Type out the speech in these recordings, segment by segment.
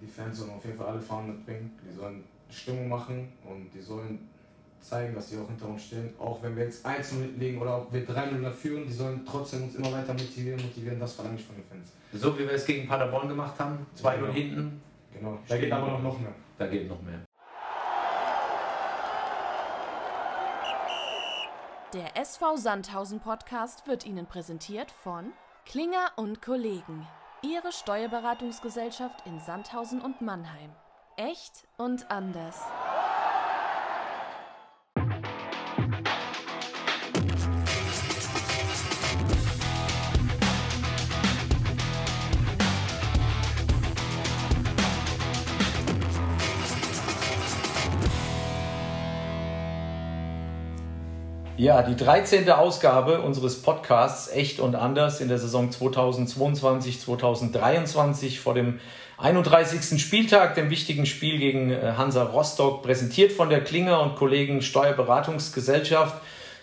die Fans sollen auf jeden Fall alle Farben mitbringen. Die sollen Stimmung machen und die sollen zeigen, dass sie auch hinter uns stehen. Auch wenn wir jetzt einzeln mitlegen oder auch wir 3-0 führen, die sollen trotzdem uns immer weiter motivieren, motivieren. Das verlange ich von den Fans. So wie wir es gegen Paderborn gemacht haben, 2-0 genau. hinten. Genau, da geht aber noch mehr. Da geht noch mehr. Der SV Sandhausen Podcast wird Ihnen präsentiert von Klinger und Kollegen. Ihre Steuerberatungsgesellschaft in Sandhausen und Mannheim. Echt und anders. Ja, die 13. Ausgabe unseres Podcasts Echt und Anders in der Saison 2022-2023 vor dem 31. Spieltag, dem wichtigen Spiel gegen äh, Hansa Rostock, präsentiert von der Klinger und Kollegen Steuerberatungsgesellschaft.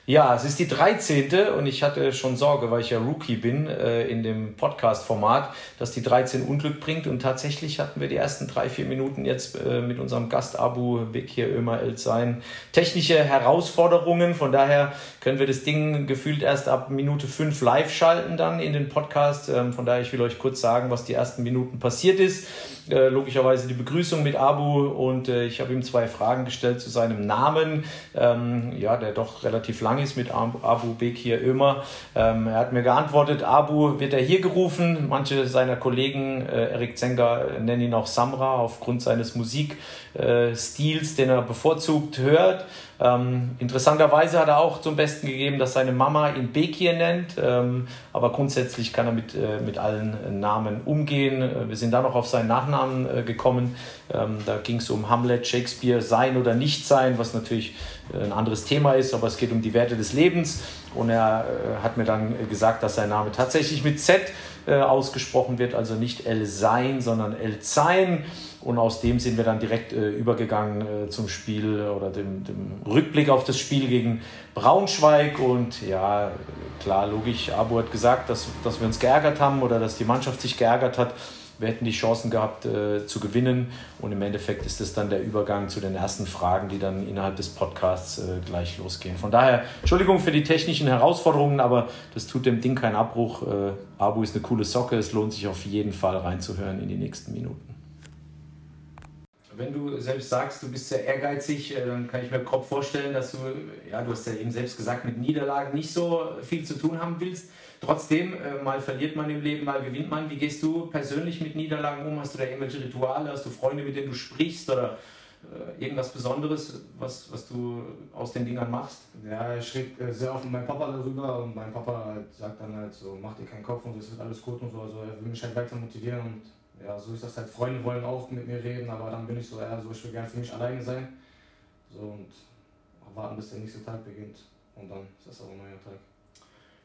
Ja, es ist die 13. und ich hatte schon Sorge, weil ich ja Rookie bin äh, in dem Podcast-Format, dass die 13 Unglück bringt. Und tatsächlich hatten wir die ersten drei, vier Minuten jetzt äh, mit unserem Gast Abu Bekir Ömer El sein technische Herausforderungen. Von daher können wir das Ding gefühlt erst ab Minute 5 live schalten dann in den Podcast. Ähm, von daher, ich will euch kurz sagen, was die ersten Minuten passiert ist. Äh, logischerweise die Begrüßung mit Abu und äh, ich habe ihm zwei Fragen gestellt zu seinem Namen, ähm, ja, der doch relativ lang ist mit Abu Bekir Ömer. Ähm, er hat mir geantwortet, Abu wird er hier gerufen. Manche seiner Kollegen, äh, Erik Zenger, nennen ihn auch Samra aufgrund seines Musikstils, den er bevorzugt hört. Ähm, interessanterweise hat er auch zum Besten gegeben, dass seine Mama ihn Bekir nennt, ähm, aber grundsätzlich kann er mit, äh, mit allen Namen umgehen. Äh, wir sind dann noch auf seinen Nachnamen äh, gekommen. Ähm, da ging es um Hamlet, Shakespeare, sein oder nicht sein, was natürlich äh, ein anderes Thema ist, aber es geht um die Werte des Lebens. Und er äh, hat mir dann gesagt, dass sein Name tatsächlich mit Z äh, ausgesprochen wird, also nicht El Sein, sondern El Sein. Und aus dem sind wir dann direkt äh, übergegangen äh, zum Spiel oder dem, dem, Rückblick auf das Spiel gegen Braunschweig. Und ja, klar, logisch, Abu hat gesagt, dass, dass wir uns geärgert haben oder dass die Mannschaft sich geärgert hat. Wir hätten die Chancen gehabt äh, zu gewinnen. Und im Endeffekt ist es dann der Übergang zu den ersten Fragen, die dann innerhalb des Podcasts äh, gleich losgehen. Von daher, Entschuldigung für die technischen Herausforderungen, aber das tut dem Ding keinen Abbruch. Äh, Abu ist eine coole Socke. Es lohnt sich auf jeden Fall reinzuhören in die nächsten Minuten wenn du selbst sagst, du bist sehr ehrgeizig, äh, dann kann ich mir grob vorstellen, dass du, ja, du hast ja eben selbst gesagt, mit Niederlagen nicht so viel zu tun haben willst. Trotzdem, äh, mal verliert man im Leben, mal gewinnt man. Wie gehst du persönlich mit Niederlagen um? Hast du da irgendwelche Rituale? Hast du Freunde, mit denen du sprichst oder äh, irgendwas Besonderes, was, was du aus den Dingern machst? Ja, ich rede sehr oft mit meinem Papa darüber und mein Papa sagt dann halt so, mach dir keinen Kopf und es wird alles gut und so. Also er will mich halt weiter motivieren und ja, so ist das halt. Freunde wollen auch mit mir reden, aber dann bin ich so, ja, so ich will gerne für mich alleine sein. So und warten, bis der nächste Tag beginnt. Und dann ist das auch ein neuer Tag.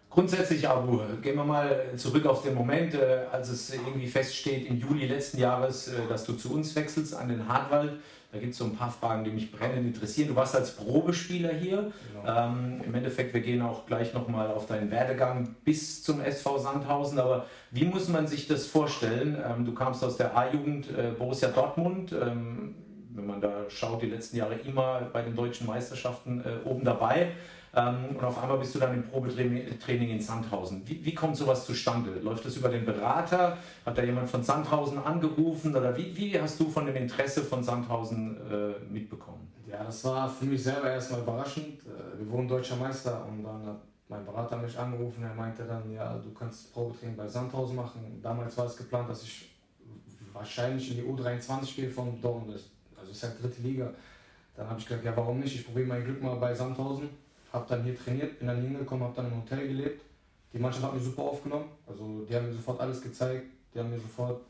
Grundsätzlich, Abu, gehen wir mal zurück auf den Moment, äh, als es irgendwie feststeht im Juli letzten Jahres, äh, dass du zu uns wechselst an den Hartwald. Da gibt es so ein paar Fragen, die mich brennend interessieren. Du warst als Probespieler hier. Genau. Ähm, Im Endeffekt, wir gehen auch gleich nochmal auf deinen Werdegang bis zum SV Sandhausen. Aber wie muss man sich das vorstellen? Ähm, du kamst aus der A-Jugend äh, Borussia Dortmund. Ähm, wenn man da schaut, die letzten Jahre immer bei den deutschen Meisterschaften äh, oben dabei. Ähm, und auf einmal bist du dann im Probetraining in Sandhausen. Wie, wie kommt sowas zustande? Läuft das über den Berater? Hat da jemand von Sandhausen angerufen? Oder wie, wie hast du von dem Interesse von Sandhausen äh, mitbekommen? Ja, das war für mich selber erstmal überraschend. Äh, wir wurden deutscher Meister und dann hat mein Berater mich angerufen. Er meinte dann, ja, du kannst Probetraining bei Sandhausen machen. Damals war es geplant, dass ich wahrscheinlich in die U23 gehe von Dortmund. Also ist ja dritte Liga. Dann habe ich gesagt, ja, warum nicht? Ich probiere mein Glück mal bei Sandhausen habe dann hier trainiert, bin dann hier hingekommen, habe dann im Hotel gelebt. Die Mannschaft hat mich super aufgenommen, also die haben mir sofort alles gezeigt, die haben mir sofort,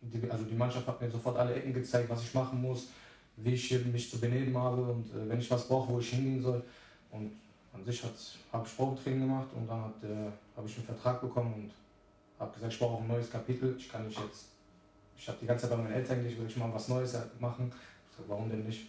die, also die Mannschaft hat mir sofort alle Ecken gezeigt, was ich machen muss, wie ich mich zu benehmen habe und äh, wenn ich was brauche, wo ich hingehen soll. Und an sich habe ich Probetraining gemacht und dann äh, habe ich einen Vertrag bekommen und habe gesagt, ich brauche ein neues Kapitel. Ich kann nicht jetzt, ich habe die ganze Zeit bei meinen Eltern gelebt, will ich mal was Neues machen. Ich sag, warum denn nicht?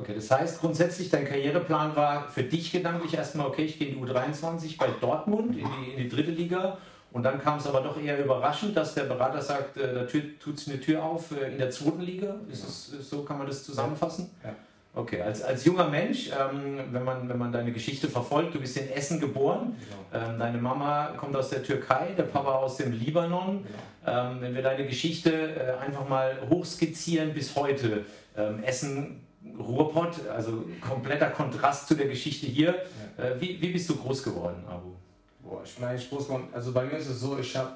Okay, das heißt grundsätzlich, dein Karriereplan war für dich gedanklich erstmal, okay, ich gehe in die U23 bei Dortmund in die, in die dritte Liga Und dann kam es aber doch eher überraschend, dass der Berater sagt, äh, da tut sich eine Tür auf äh, in der zweiten Liga. Ist das, so kann man das zusammenfassen? Ja. Okay, als, als junger Mensch, ähm, wenn, man, wenn man deine Geschichte verfolgt, du bist in Essen geboren, Genau. ähm, deine Mama kommt aus der Türkei, der Papa aus dem Libanon. Genau. Ähm, wenn wir deine Geschichte äh, einfach mal hochskizzieren bis heute, ähm, Essen, Ruhrpott, also kompletter Kontrast zu der Geschichte hier. Äh, wie, wie bist du groß geworden, Abu? Boah, ich meine, ich groß geworden. Also bei mir ist es so, ich habe,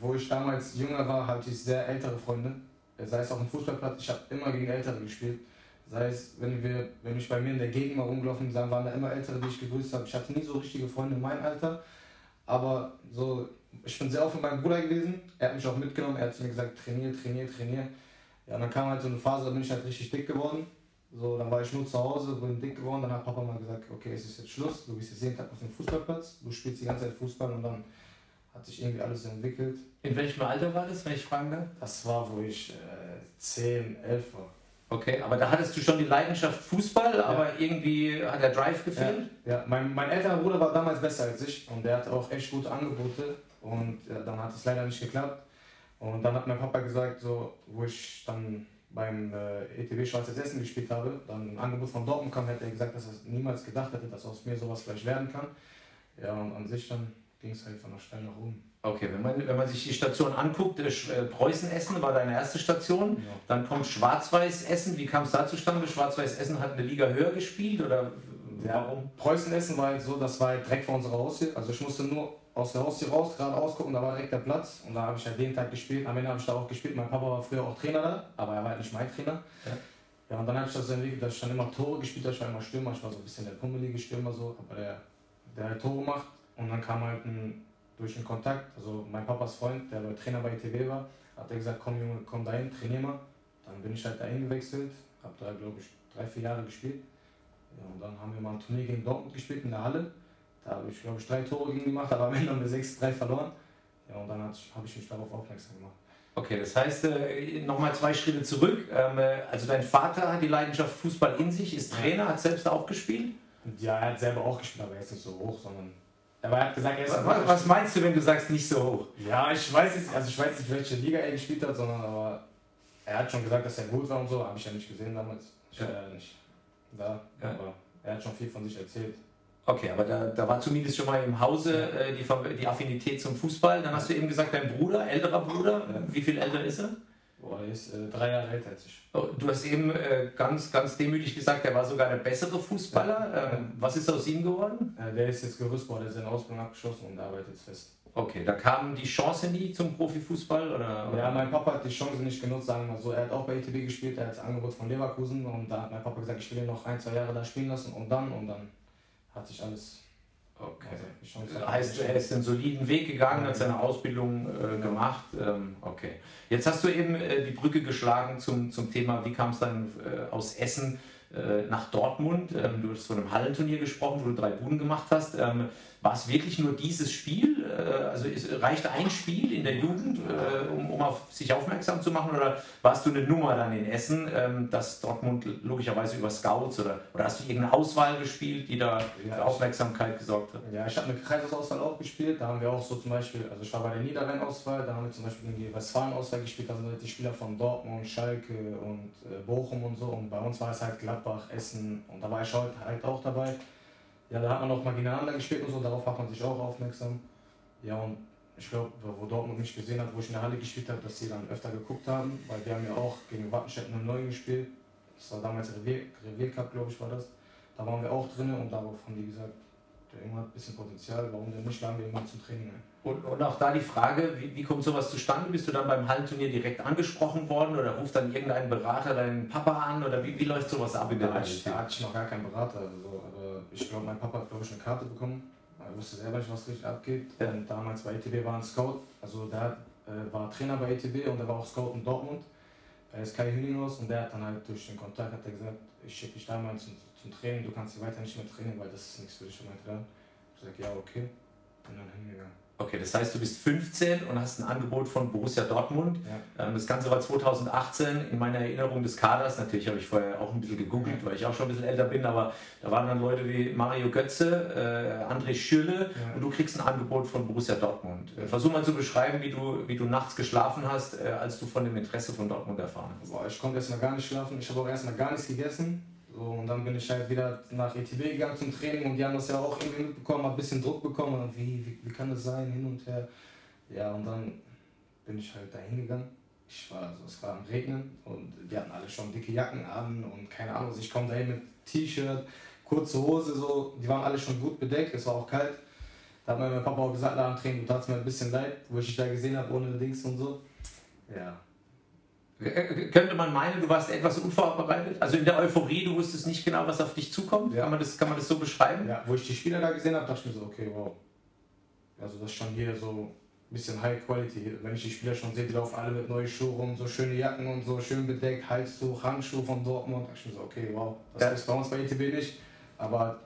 wo ich damals jünger war, hatte ich sehr ältere Freunde. Sei es auch im Fußballplatz, ich habe immer gegen Ältere gespielt. Sei es, wenn wir, wenn ich bei mir in der Gegend mal rumgelaufen bin, waren da immer Ältere, die ich gegrüßt habe. Ich hatte nie so richtige Freunde in meinem Alter. Aber so, ich bin sehr oft mit meinem Bruder gewesen. Er hat mich auch mitgenommen. Er hat zu mir gesagt, trainier, trainier, trainier. Ja, und dann kam halt so eine Phase, da bin ich halt richtig dick geworden. So, dann war ich nur zu Hause, bin dick geworden. Dann hat Papa mal gesagt, okay, es ist jetzt Schluss. Du bist jetzt jeden Tag auf dem Fußballplatz. Du spielst die ganze Zeit Fußball und dann hat sich irgendwie alles entwickelt. In welchem Alter war das, wenn ich fragen darf? Das war, wo ich äh, 10, 11 war. Okay, aber da hattest du schon die Leidenschaft Fußball, aber irgendwie hat der Drive gefehlt? Ja, mein, mein älterer Bruder war damals besser als ich und der hatte auch echt gute Angebote und ja, dann hat es leider nicht geklappt. Und dann hat mein Papa gesagt, so, wo ich dann beim äh, ETW Schweizer Essen gespielt habe, dann ein Angebot von Dortmund kam, hätte er gesagt, dass er niemals gedacht hätte, dass aus mir sowas vielleicht werden kann. Ja, und an sich dann ging es halt von der Steil nach oben. Okay, wenn man, wenn man sich die Station anguckt, äh, äh, Preußen-Essen war deine erste Station, Ja. dann kommt Schwarz-Weiß-Essen. Wie kam es da zustande? Schwarz-Weiß-Essen hat eine Liga höher gespielt oder Ja, warum? Preußen-Essen war halt so, das war halt direkt vor unserer Haustür. Also ich musste nur aus der Haustür raus, gerade ausgucken, da war direkt der Platz. Und da habe ich halt jeden Tag gespielt. Am Ende habe ich da auch gespielt. Mein Papa war früher auch Trainer da, aber er war halt nicht mein Trainer. Ja. Ja, und dann hat sich das so entwickelt, dass ich dann immer Tore gespielt habe. Ich war immer Stürmer, ich war so ein bisschen der pummelige Stürmer so, aber der, der halt Tore macht. Und dann kam halt ein, durch den Kontakt, also mein Papas Freund, der Trainer bei ITW war, hat er gesagt, komm Junge, komm dahin, trainier mal. Dann bin ich halt dahin gewechselt, habe da glaube ich drei, vier Jahre gespielt. Ja, und dann haben wir mal ein Turnier gegen Dortmund gespielt in der Halle. Da habe ich, glaube ich, drei Tore gegen gemacht, aber am Ende haben wir 6-3 verloren. Ja, und dann habe ich mich darauf aufmerksam gemacht. Okay, das heißt, äh, nochmal zwei Schritte zurück. Ähm, äh, also dein Vater hat die Leidenschaft Fußball in sich, ist Trainer, hat selbst auch gespielt. Ja, er hat selber auch gespielt, aber er ist nicht so hoch, sondern. Aber er hat gesagt, er ist. Was, was meinst du, wenn du sagst, nicht so hoch? Ja, ich weiß jetzt, also ich weiß nicht, welche Liga er gespielt hat, sondern aber er hat schon gesagt, dass er gut war und so, habe ich ja nicht gesehen damals. Ich war ja nicht da, Ja. aber er hat schon viel von sich erzählt. Okay, aber da, da war zumindest schon mal im Hause äh, die, die Affinität zum Fußball. Dann hast du eben gesagt, dein Bruder, älterer Bruder, Ja. wie viel älter ist er? Boah, er ist äh, drei Jahre älter als ich. Oh, Du hast eben äh, ganz, ganz demütig gesagt, er war sogar der bessere Fußballer. Ja. Ähm, was ist aus ihm geworden? Äh, der ist jetzt Gerüstbauer, der ist seine Ausbildung abgeschlossen und arbeitet jetzt fest. Okay, da kam die Chance nie zum Profifußball? Oder, Ja, mein Papa hat die Chance nicht genutzt, sagen wir mal so. Er hat auch bei ETB gespielt, er hat das Angebot von Leverkusen und da hat mein Papa gesagt, ich will ihn noch ein, zwei Jahre da spielen lassen und dann und dann hat sich alles. okay. Also, heißt, er ist einen soliden Weg gegangen, hat seine Ausbildung äh, Genau. gemacht. Ähm, okay. Jetzt hast du eben äh, die Brücke geschlagen zum, zum Thema, wie kam es dann äh, aus Essen äh, nach Dortmund? Ähm, du hast von einem Hallenturnier gesprochen, wo du drei Buden gemacht hast. Ähm, war es wirklich nur dieses Spiel? Äh, also ist, reichte ein Spiel in der Jugend, äh, um, um auf sich aufmerksam zu machen? Oder warst du eine Nummer dann in Essen, ähm, dass Dortmund logischerweise über Scouts oder, oder hast du irgendeine Auswahl gespielt, die da Ja, für Aufmerksamkeit gesorgt hat? Ja, ich habe eine Kreisauswahl auch gespielt. Da haben wir auch so zum Beispiel, also ich war bei der Niederrhein-Auswahl, da haben wir zum Beispiel gegen die Westfalen-Auswahl gespielt. Da sind halt die Spieler von Dortmund, Schalke und äh, Bochum und so. Und bei uns war es halt Gladbach, Essen und da war ich heute halt auch dabei. Ja, da hat man auch mal gegeneinander gespielt und so, darauf macht man sich auch aufmerksam. Ja, und ich glaube, wo Dortmund mich gesehen hat, wo ich in der Halle gespielt habe, dass sie dann öfter geguckt haben, weil wir haben ja auch gegen Wattenscheid 09 gespielt. Das war damals Revier, Revier Cup, glaube ich, war das. Da waren wir auch drin und darauf haben die gesagt, der Junge hat ein bisschen Potenzial, warum denn nicht, ihn mal zum Training ein. Und, und auch da die Frage, wie, wie kommt sowas zustande? Bist du dann beim Hallenturnier direkt angesprochen worden oder ruft dann irgendein Berater deinen Papa an oder wie, wie läuft sowas ab in der Realität? da hatte ich noch gar keinen Berater, also, aber ich glaube, mein Papa hat, glaube ich, eine Karte bekommen. Er wusste selber nicht, was richtig abgeht. Ja. Damals bei ETB war ein Scout, also der äh, war Trainer bei ETB und der war auch Scout in Dortmund. Er ist Kai Hüllinghaus und der hat dann halt durch den Kontakt hat er gesagt, ich schicke dich da mal zum, zum Training, du kannst hier weiter nicht mehr trainieren, weil das ist nichts für dich. Und meinte dann, ich sag ja, okay. Und dann hingegangen. Okay, das heißt, du bist 15 und hast ein Angebot von Borussia Dortmund. Ja. Ähm, das Ganze war 2018 in meiner Erinnerung des Kaders. Natürlich habe ich vorher auch ein bisschen gegoogelt, weil ich auch schon ein bisschen älter bin, aber da waren dann Leute wie Mario Götze, äh, André Schürle ja. und du kriegst ein Angebot von Borussia Dortmund. Äh, versuch mal zu beschreiben, wie du, wie du nachts geschlafen hast, äh, als du von dem Interesse von Dortmund erfahren hast. Boah, ich konnte erstmal gar nicht schlafen. Ich habe auch erstmal gar nichts gegessen. So, und dann bin ich halt wieder nach ETB gegangen zum Training und die haben das ja auch irgendwie mitbekommen, ein bisschen Druck bekommen und wie, wie, wie kann das sein, hin und her. Ja, und dann bin ich halt da hingegangen. Ich war, also es war am Regnen und die hatten alle schon dicke Jacken an und keine Ahnung, also ich komme dahin mit T-Shirt, kurze Hose, so, die waren alle schon gut bedeckt, es war auch kalt. Da hat mir mein Papa auch gesagt, nach dem Training, du tat mir ein bisschen leid, wo ich dich da gesehen habe, ohne Dings und so. Ja, könnte man meinen, du warst etwas unvorbereitet? Also in der Euphorie, du wusstest nicht genau, was auf dich zukommt? Ja. Kann, man das, kann man das so beschreiben? Ja, wo ich die Spieler da gesehen habe, dachte ich mir so, okay, wow. Also das ist schon hier so ein bisschen High Quality. Wenn ich die Spieler schon sehe, die laufen alle mit neuen Schuhen rum, so schöne Jacken und so, schön bedeckt, Halstuch, Handschuhe von Dortmund. Da dachte ich mir so, okay, wow. Das ja. ist bei uns bei ETB nicht. Aber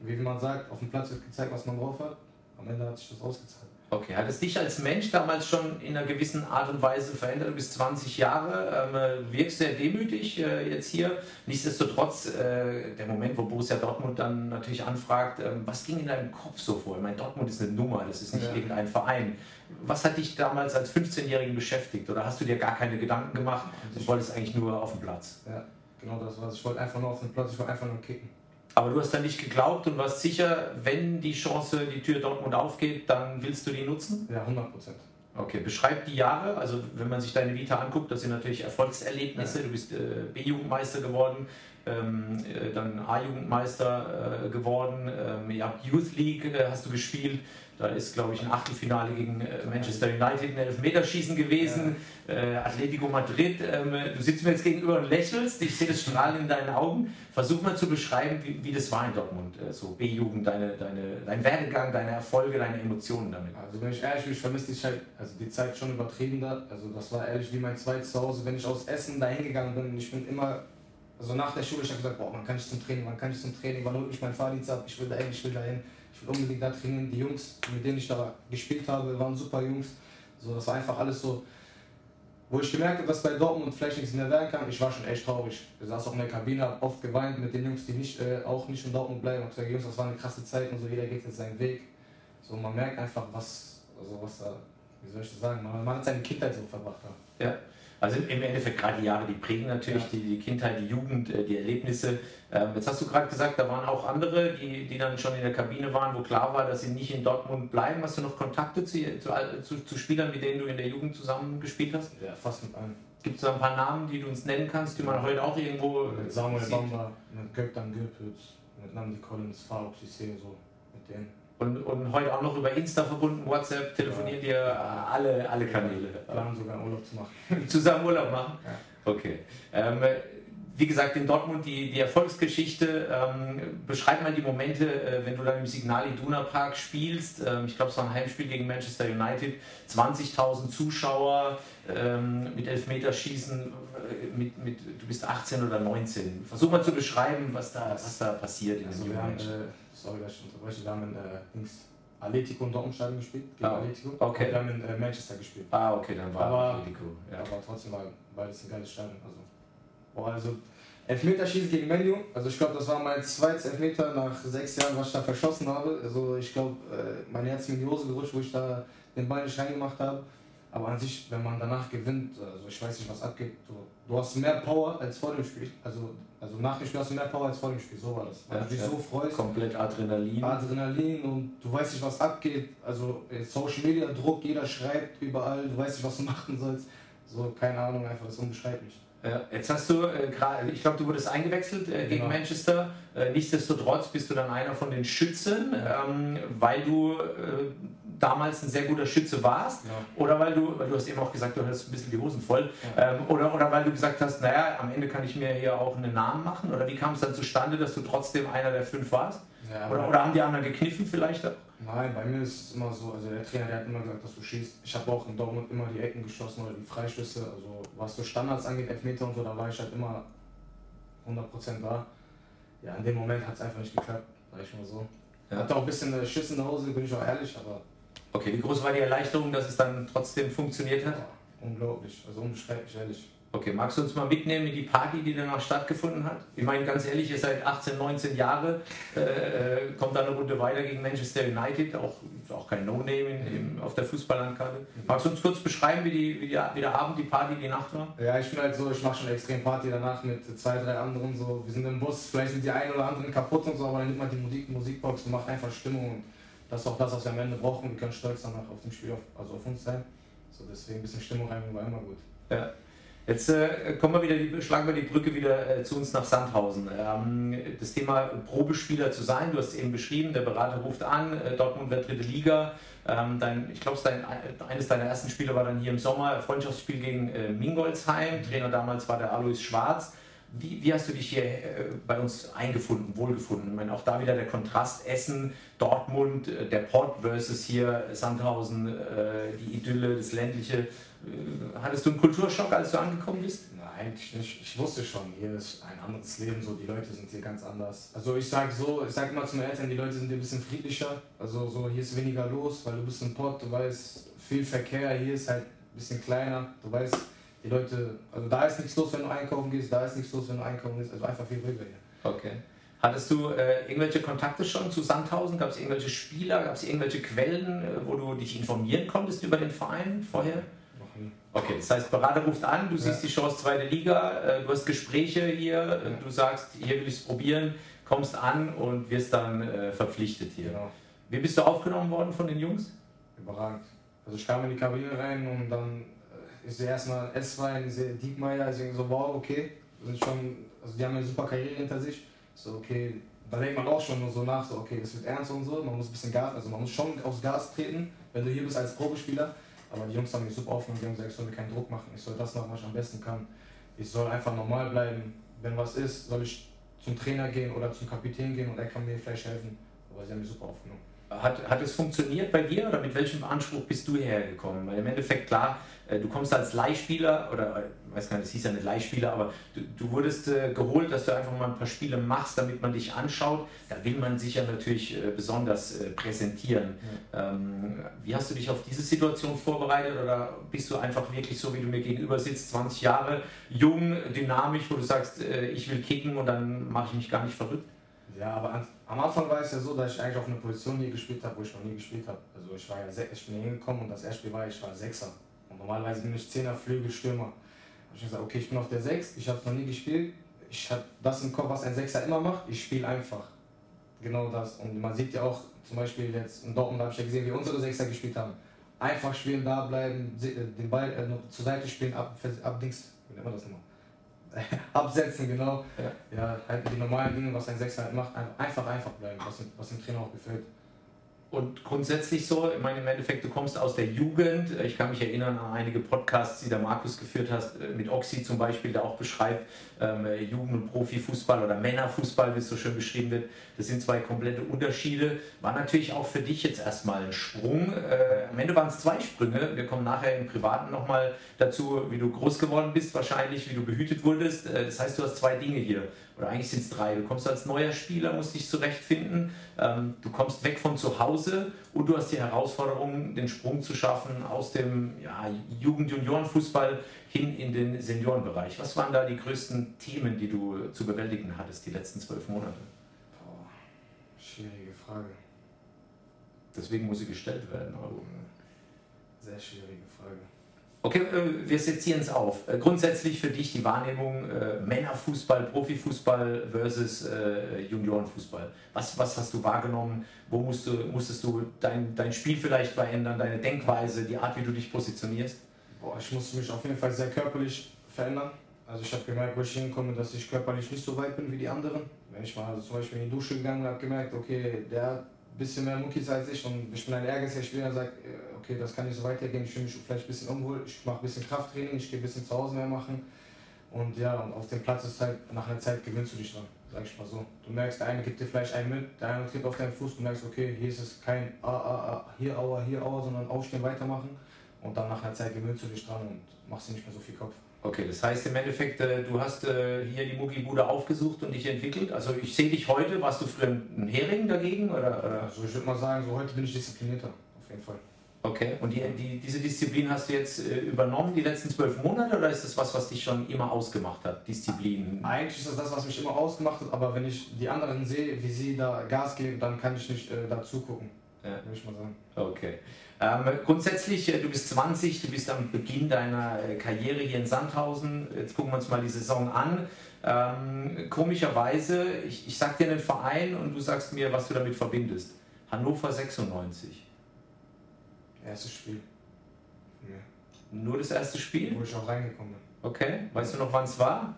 wie man sagt, auf dem Platz wird gezeigt, was man drauf hat. Am Ende hat sich das ausgezahlt. Okay, hat es dich als Mensch damals schon in einer gewissen Art und Weise verändert? Du bist 20 Jahre, ähm, wirkst sehr demütig äh, jetzt hier. Nichtsdestotrotz, äh, der Moment, wo Borussia Dortmund dann natürlich anfragt, äh, was ging in deinem Kopf so vor? Ich meine, Dortmund ist eine Nummer, das ist nicht ja. irgendein Verein. Was hat dich damals als 15-Jährigen beschäftigt? Oder hast du dir gar keine Gedanken gemacht? Du wolltest eigentlich nur auf den Platz? Ja, genau das war es. Ich wollte einfach nur auf den Platz, ich wollte einfach nur kicken. Aber du hast dann nicht geglaubt und warst sicher, wenn die Chance, die Tür Dortmund aufgeht, dann willst du die nutzen? Ja, 100 Prozent. Okay, beschreib die Jahre. Also, wenn man sich deine Vita anguckt, das sind natürlich Erfolgserlebnisse. Ja. Du bist äh, B-Jugendmeister geworden, ähm, äh, dann A-Jugendmeister äh, geworden. Ähm, ihr habt Youth League, äh, hast du gespielt. Da ist, glaube ich, ein Achtelfinale gegen äh, Manchester United ein Elfmeterschießen gewesen. Ja. Äh, Atletico Madrid. Ähm, du sitzt mir jetzt gegenüber und lächelst. Ich sehe das Strahlen in deinen Augen. Versuch mal zu beschreiben, wie, wie das war in Dortmund. So B-Jugend, deine, deine, dein Werdegang, deine Erfolge, deine Emotionen damit. Also, wenn ich ehrlich bin, ich vermisse die Zeit, also die Zeit schon übertrieben da. Also, das war ehrlich wie mein zweites Zuhause. Wenn ich aus Essen da hingegangen bin, ich bin immer also nach der Schule, ich habe gesagt, boah, man kann ich zum Training, man kann ich zum Training, wann holt mich mein Fahrdienst ab, ich will dahin, ich will dahin ich will unbedingt da trainieren. Die Jungs, mit denen ich da gespielt habe, waren super Jungs. So, das war einfach alles so, wo ich gemerkt habe, dass bei Dortmund vielleicht nichts mehr werden kann. Ich war schon echt traurig. Ich saß auch in der Kabine, habe oft geweint mit den Jungs, die nicht, äh, auch nicht in Dortmund bleiben. Ich gesagt, Jungs, das war eine krasse Zeit und so, jeder geht jetzt seinen Weg. So, man merkt einfach, was, also was da, wie soll ich das sagen, man, man hat seine Kindheit so verbracht. Ja. Also im Endeffekt gerade die Jahre, die prägen natürlich ja. die, die, Kindheit, die Jugend, äh, die Erlebnisse. Ähm, jetzt hast du gerade gesagt, da waren auch andere, die, die dann schon in der Kabine waren, wo klar war, dass sie nicht in Dortmund bleiben. Hast du noch Kontakte zu, zu, zu, Spielern, mit denen du in der Jugend zusammen gespielt hast? Ja, fast mit allen. Gibt es da ein paar Namen, die du uns nennen kannst, die man heute auch irgendwo. Mit Samuel Bamba, mit Göktan Gürpitz, mit Nandi Collins, Faruk Sissé, so mit denen. Und, und heute auch noch über Insta verbunden, WhatsApp, telefoniert ja. ihr alle, alle Kanäle. Planen sogar Urlaub zu machen. Zusammen Urlaub machen? Ja. Okay. Ähm, wie gesagt, in Dortmund die, die Erfolgsgeschichte. Ähm, beschreib mal die Momente, äh, wenn du dann im Signal Iduna Park spielst. Ähm, ich glaube, es war ein Heimspiel gegen Manchester United. 20.000 Zuschauer ähm, mit Elfmeterschießen. Äh, mit, mit, du bist 18 oder 19. Versuch mal zu beschreiben, was da, was da passiert in also dem Moment. Äh, sorry, dass ich unterbreche. Wir haben in äh, Dings Atletico und Dortmund Stadion gespielt. Gegen ah, Atletico. Okay. Und wir haben in äh, Manchester gespielt. Ah, okay, dann war aber, Atletico. Ja. Aber trotzdem war beides ein geiles Stadion. Also Boah, also Elfmeterschießen gegen Menu. Also ich glaube, das war mein zweites Elfmeter nach sechs Jahren, was ich da verschossen habe. Also ich glaube, äh, mein Herz mir in die Hose gerutscht, wo ich da den Ball nicht reingemacht habe. Aber an sich, wenn man danach gewinnt, also ich weiß nicht, was abgeht. Du, du hast mehr Power als vor dem Spiel. Also, also nach dem Spiel hast du mehr Power als vor dem Spiel. So war das. Weil ja, du dich ja. so freust. Komplett Adrenalin. Adrenalin und du weißt nicht, was abgeht. Also Social Media Druck, jeder schreibt überall, du weißt nicht, was du machen sollst. So, keine Ahnung, einfach, das ist unbeschreiblich. Ja, jetzt hast du äh, gerade, ich glaube, du wurdest eingewechselt äh, gegen genau. Manchester. Äh, nichtsdestotrotz bist du dann einer von den Schützen, ähm, weil du äh, damals ein sehr guter Schütze warst ja. oder weil du, weil du hast eben auch gesagt, du hast ein bisschen die Hosen voll ja. ähm, oder, oder weil du gesagt hast, naja, am Ende kann ich mir hier auch einen Namen machen oder wie kam es dann zustande, dass du trotzdem einer der fünf warst? Ja, oder, oder haben die anderen gekniffen vielleicht? Nein, bei mir ist es immer so, also der Trainer der hat immer gesagt, dass du schießt. Ich habe auch in Dortmund immer die Ecken geschossen oder die Freischüsse. Also was so Standards angeht, Elfmeter und so, da war ich halt immer 100% da. Ja, in dem Moment hat es einfach nicht geklappt, sag ich mal so. Ja. Hatte auch ein bisschen Schiss in der Hose, bin ich auch ehrlich, aber Okay, wie groß war die Erleichterung, dass es dann trotzdem funktioniert hat? Unglaublich, also unbeschreiblich, ehrlich. Okay, magst du uns mal mitnehmen in die Party, die danach stattgefunden hat? Ich meine, ganz ehrlich, ihr seid 18, 19 Jahre, äh, äh, kommt dann eine Runde weiter gegen Manchester United, auch, auch kein No-Name auf der Fußballlandkarte. Magst du uns kurz beschreiben, wie, die, wie, die, wie der Abend, die Party, die Nacht war? Ja, ich bin halt so, ich mache schon extrem Party danach mit zwei, drei anderen so. Wir sind im Bus, vielleicht sind die einen oder anderen kaputt und so, aber dann nimmt man die Musik, Musikbox und macht einfach Stimmung und das ist auch das, was wir am Ende brauchen. Wir können stolz danach auf dem Spiel, auf, also auf uns sein. So, deswegen ein bisschen Stimmung rein war immer gut. Ja. Jetzt äh, kommen wir wieder, schlagen wir die Brücke wieder äh, zu uns nach Sandhausen. Ähm, das Thema Probespieler zu sein, du hast es eben beschrieben, der Berater ruft an, äh, Dortmund wird dritte Liga. Ähm, dein, ich glaube, dein, eines deiner ersten Spiele war dann hier im Sommer, Freundschaftsspiel gegen äh, Mingolsheim. Trainer damals war der Alois Schwarz. Wie, wie, hast du dich hier äh, bei uns eingefunden, wohlgefunden? Ich meine, auch da wieder der Kontrast Essen, Dortmund, äh, der Port versus hier Sandhausen, die Idylle, das ländliche. Äh, hattest du einen Kulturschock, als du angekommen bist? Nein, nicht. Ich wusste schon, hier ist ein anderes Leben, so die Leute sind hier ganz anders. Also ich sage so, ich sage immer zu meinen Eltern, die Leute sind hier ein bisschen friedlicher. Also so hier ist weniger los, weil du bist im Port, du weißt, viel Verkehr, hier ist halt ein bisschen kleiner. Du weißt, die Leute, also da ist nichts los, wenn du einkaufen gehst, da ist nichts los, wenn du einkaufen gehst. Also einfach viel ruhiger hier. Okay. Hattest du äh, irgendwelche Kontakte schon zu Sandhausen? Gab es irgendwelche Spieler? Gab es irgendwelche Quellen, äh, wo du dich informieren konntest über den Verein vorher? Okay, das heißt, Berater ruft an, du siehst die Chance zweite Liga, äh, du hast Gespräche hier, äh, du sagst, hier will ich es probieren, kommst an und wirst dann äh, verpflichtet hier. Genau. Wie bist du aufgenommen worden von den Jungs? Überragend. Also ich kam in die Kabine rein und dann ich sehe erstmal S-Wein, ich sehe Diekmeyer, ich so, wow, okay, sind schon, also die haben eine super Karriere hinter sich. So, okay, da denkt man auch schon so nach, so, okay, das wird ernst und so, man muss ein bisschen Gas, also man muss schon aufs Gas treten, wenn du hier bist als Probespieler. Aber die Jungs haben mich super aufgenommen, die haben gesagt, ich soll mir keinen Druck machen, ich soll das machen, was ich am besten kann. Ich soll einfach normal bleiben. Wenn was ist, soll ich zum Trainer gehen oder zum Kapitän gehen und er kann mir vielleicht helfen. Aber sie haben mich super aufgenommen. Hat, hat es funktioniert bei dir oder mit welchem Anspruch bist du hierher gekommen? Weil im Endeffekt, klar, äh, du kommst als Leihspieler oder ich weiß gar nicht, es hieß ja nicht Leihspieler, aber du, du wurdest äh, geholt, dass du einfach mal ein paar Spiele machst, damit man dich anschaut. Da will man sich ja natürlich äh, besonders äh, präsentieren. Ja. Ähm, wie hast du dich auf diese Situation vorbereitet oder bist du einfach wirklich so, wie du mir gegenüber sitzt, 20 Jahre, jung, dynamisch, wo du sagst, äh, ich will kicken und dann mache ich mich gar nicht verrückt? Ja, aber an, am Anfang war es ja so, dass ich eigentlich auf einer Position nie gespielt habe, wo ich noch nie gespielt habe. Also ich war ja ich bin hingekommen und das erste Spiel war, ich war Sechser. Und normalerweise bin ich Zehner, Flügel, Stürmer. Da habe ich gesagt, okay, ich bin auf der Sechs, ich habe es noch nie gespielt. Ich habe das im Kopf, was ein Sechser immer macht. Ich spiele einfach. Genau das. Und man sieht ja auch zum Beispiel jetzt in Dortmund habe ich ja gesehen, wie unsere Sechser gespielt haben. Einfach spielen, da bleiben, äh, den Ball äh, zur Seite spielen, ab, ab Dings, wie nennt man das nochmal? absetzen, genau. Ja. ja, halt die normalen Dinge, was ein Sechser halt macht, einfach, einfach bleiben, was, was dem Trainer auch gefällt. Und grundsätzlich so, ich meine, im Endeffekt, du kommst aus der Jugend. Ich kann mich erinnern an einige Podcasts, die der Markus geführt hat, mit Oxy zum Beispiel, der auch beschreibt, ähm, Jugend- und Profifußball oder Männerfußball, wie es so schön beschrieben wird. Das sind zwei komplette Unterschiede. War natürlich auch für dich jetzt erstmal ein Sprung. Äh, am Ende waren es zwei Sprünge. Wir kommen nachher im Privaten nochmal dazu, wie du groß geworden bist, wahrscheinlich, wie du behütet wurdest. Äh, das heißt, du hast zwei Dinge hier oder eigentlich sind es drei. Du kommst als neuer Spieler, musst dich zurechtfinden, ähm, du kommst weg von zu Hause und du hast die Herausforderung, den Sprung zu schaffen aus dem ja, Jugend-Junioren-Fußball hin in den Seniorenbereich. Was waren da die größten Themen, die du zu bewältigen hattest die letzten zwölf Monate? Boah, schwierige Frage. Deswegen muss sie gestellt werden. Sehr schwierige Frage. Okay, äh, wir sezieren es auf. Äh, grundsätzlich für dich die Wahrnehmung äh, Männerfußball, Profifußball versus Juniorenfußball. Was, was hast du wahrgenommen? Wo musst du, musstest du dein, dein Spiel vielleicht verändern, deine Denkweise, die Art, wie du dich positionierst? Boah, ich musste mich auf jeden Fall sehr körperlich verändern. Also ich habe gemerkt, wo ich hinkomme, dass ich körperlich nicht so weit bin wie die anderen. Wenn ich mal zum Beispiel in die Dusche gegangen habe, gemerkt, okay, der hat ein bisschen mehr Muckis als ich und ich bin ein ehrgeiziger Spieler und sage, okay, das kann nicht so weitergehen, ich will mich vielleicht ein bisschen umholen, ich mache ein bisschen Krafttraining, ich gehe ein bisschen zu Hause mehr machen. Und ja, und auf dem Platz ist halt, nach einer Zeit gewöhnst du dich dran, sag ich mal so. Du merkst, der eine gibt dir vielleicht einen mit, der eine tritt auf deinen Fuß, du merkst, okay, hier ist es kein ah, ah, ah, hier Aua, hier Aua, sondern aufstehen, weitermachen. Und dann nach einer Zeit gewöhnst du dich dran und machst dir nicht mehr so viel Kopf. Okay, das heißt im Endeffekt, äh, du hast äh, hier die Muckibude aufgesucht und dich entwickelt. Also ich sehe dich heute, warst du früher ein Hering dagegen? Oder, oder? Also ich würde mal sagen, so heute bin ich disziplinierter, auf jeden Fall. Okay, und die, die, diese Disziplin hast du jetzt äh, übernommen die letzten zwölf Monate oder ist das was, was dich schon immer ausgemacht hat, Disziplin? Eigentlich ist das das, was mich immer ausgemacht hat, aber wenn ich die anderen sehe, wie sie da Gas geben, dann kann ich nicht äh, dazu gucken, Ja. würde ich mal sagen. Okay. Ähm, grundsätzlich, äh, du bist 20, du bist am Beginn deiner äh, Karriere hier in Sandhausen. Jetzt gucken wir uns mal die Saison an. Ähm, komischerweise, ich, ich sag dir einen Verein und du sagst mir, was du damit verbindest. Hannover 96. Erstes Spiel. mir, Nur das erste Spiel? Wo ich auch reingekommen bin. Okay. Weißt du noch, wann es war?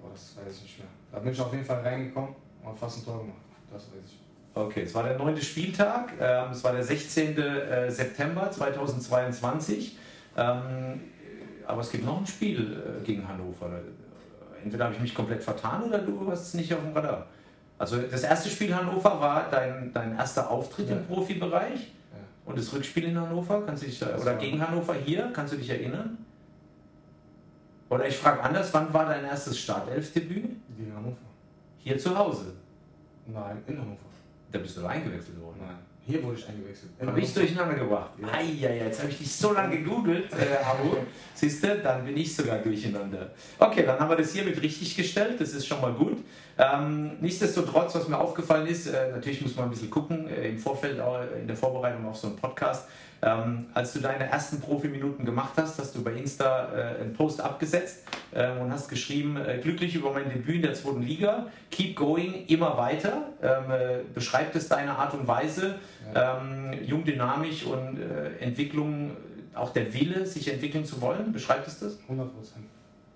Boah, das weiß ich nicht mehr. Da bin ich auf jeden Fall reingekommen und fast ein Tor gemacht. Das weiß ich. Okay, es war der neunte Spieltag, ähm, es war der 16. äh, September 2022. Ähm, aber es gibt noch ein Spiel äh, gegen Hannover. Entweder habe ich mich komplett vertan oder du hast es nicht auf dem Radar. Also das erste Spiel Hannover war dein, dein erster Auftritt Ja. im Profibereich Ja. Und das Rückspiel in Hannover, kannst du dich, da- oder gegen Hannover hier, kannst du dich erinnern? Oder ich frage anders, wann war dein erstes Startelfdebüt? Gegen Hannover. Hier zu Hause. Nein, in Hannover. Da bist du eingewechselt worden. Nein. Hier wurde ich eingewechselt. In Habe ich durcheinander gebracht. Ja. Eieiei, jetzt habe ich dich so lange gegoogelt, äh, Abo. Siehst du, dann bin ich sogar durcheinander. Okay, dann haben wir das hiermit richtig gestellt, das ist schon mal gut. Ähm, nichtsdestotrotz, was mir aufgefallen ist, äh, natürlich muss man ein bisschen gucken, äh, im Vorfeld, auch in der Vorbereitung auf so einen Podcast. Ähm, als du deine ersten Profiminuten gemacht hast, hast du bei Insta äh, einen Post abgesetzt äh, und hast geschrieben, äh, glücklich über mein Debüt in der zweiten Liga, keep going, immer weiter. Ähm, äh, beschreibt es deine Art und Weise, ähm, jung, dynamisch und äh, Entwicklung, auch der Wille, sich entwickeln zu wollen. Beschreibt es das? 100 Prozent.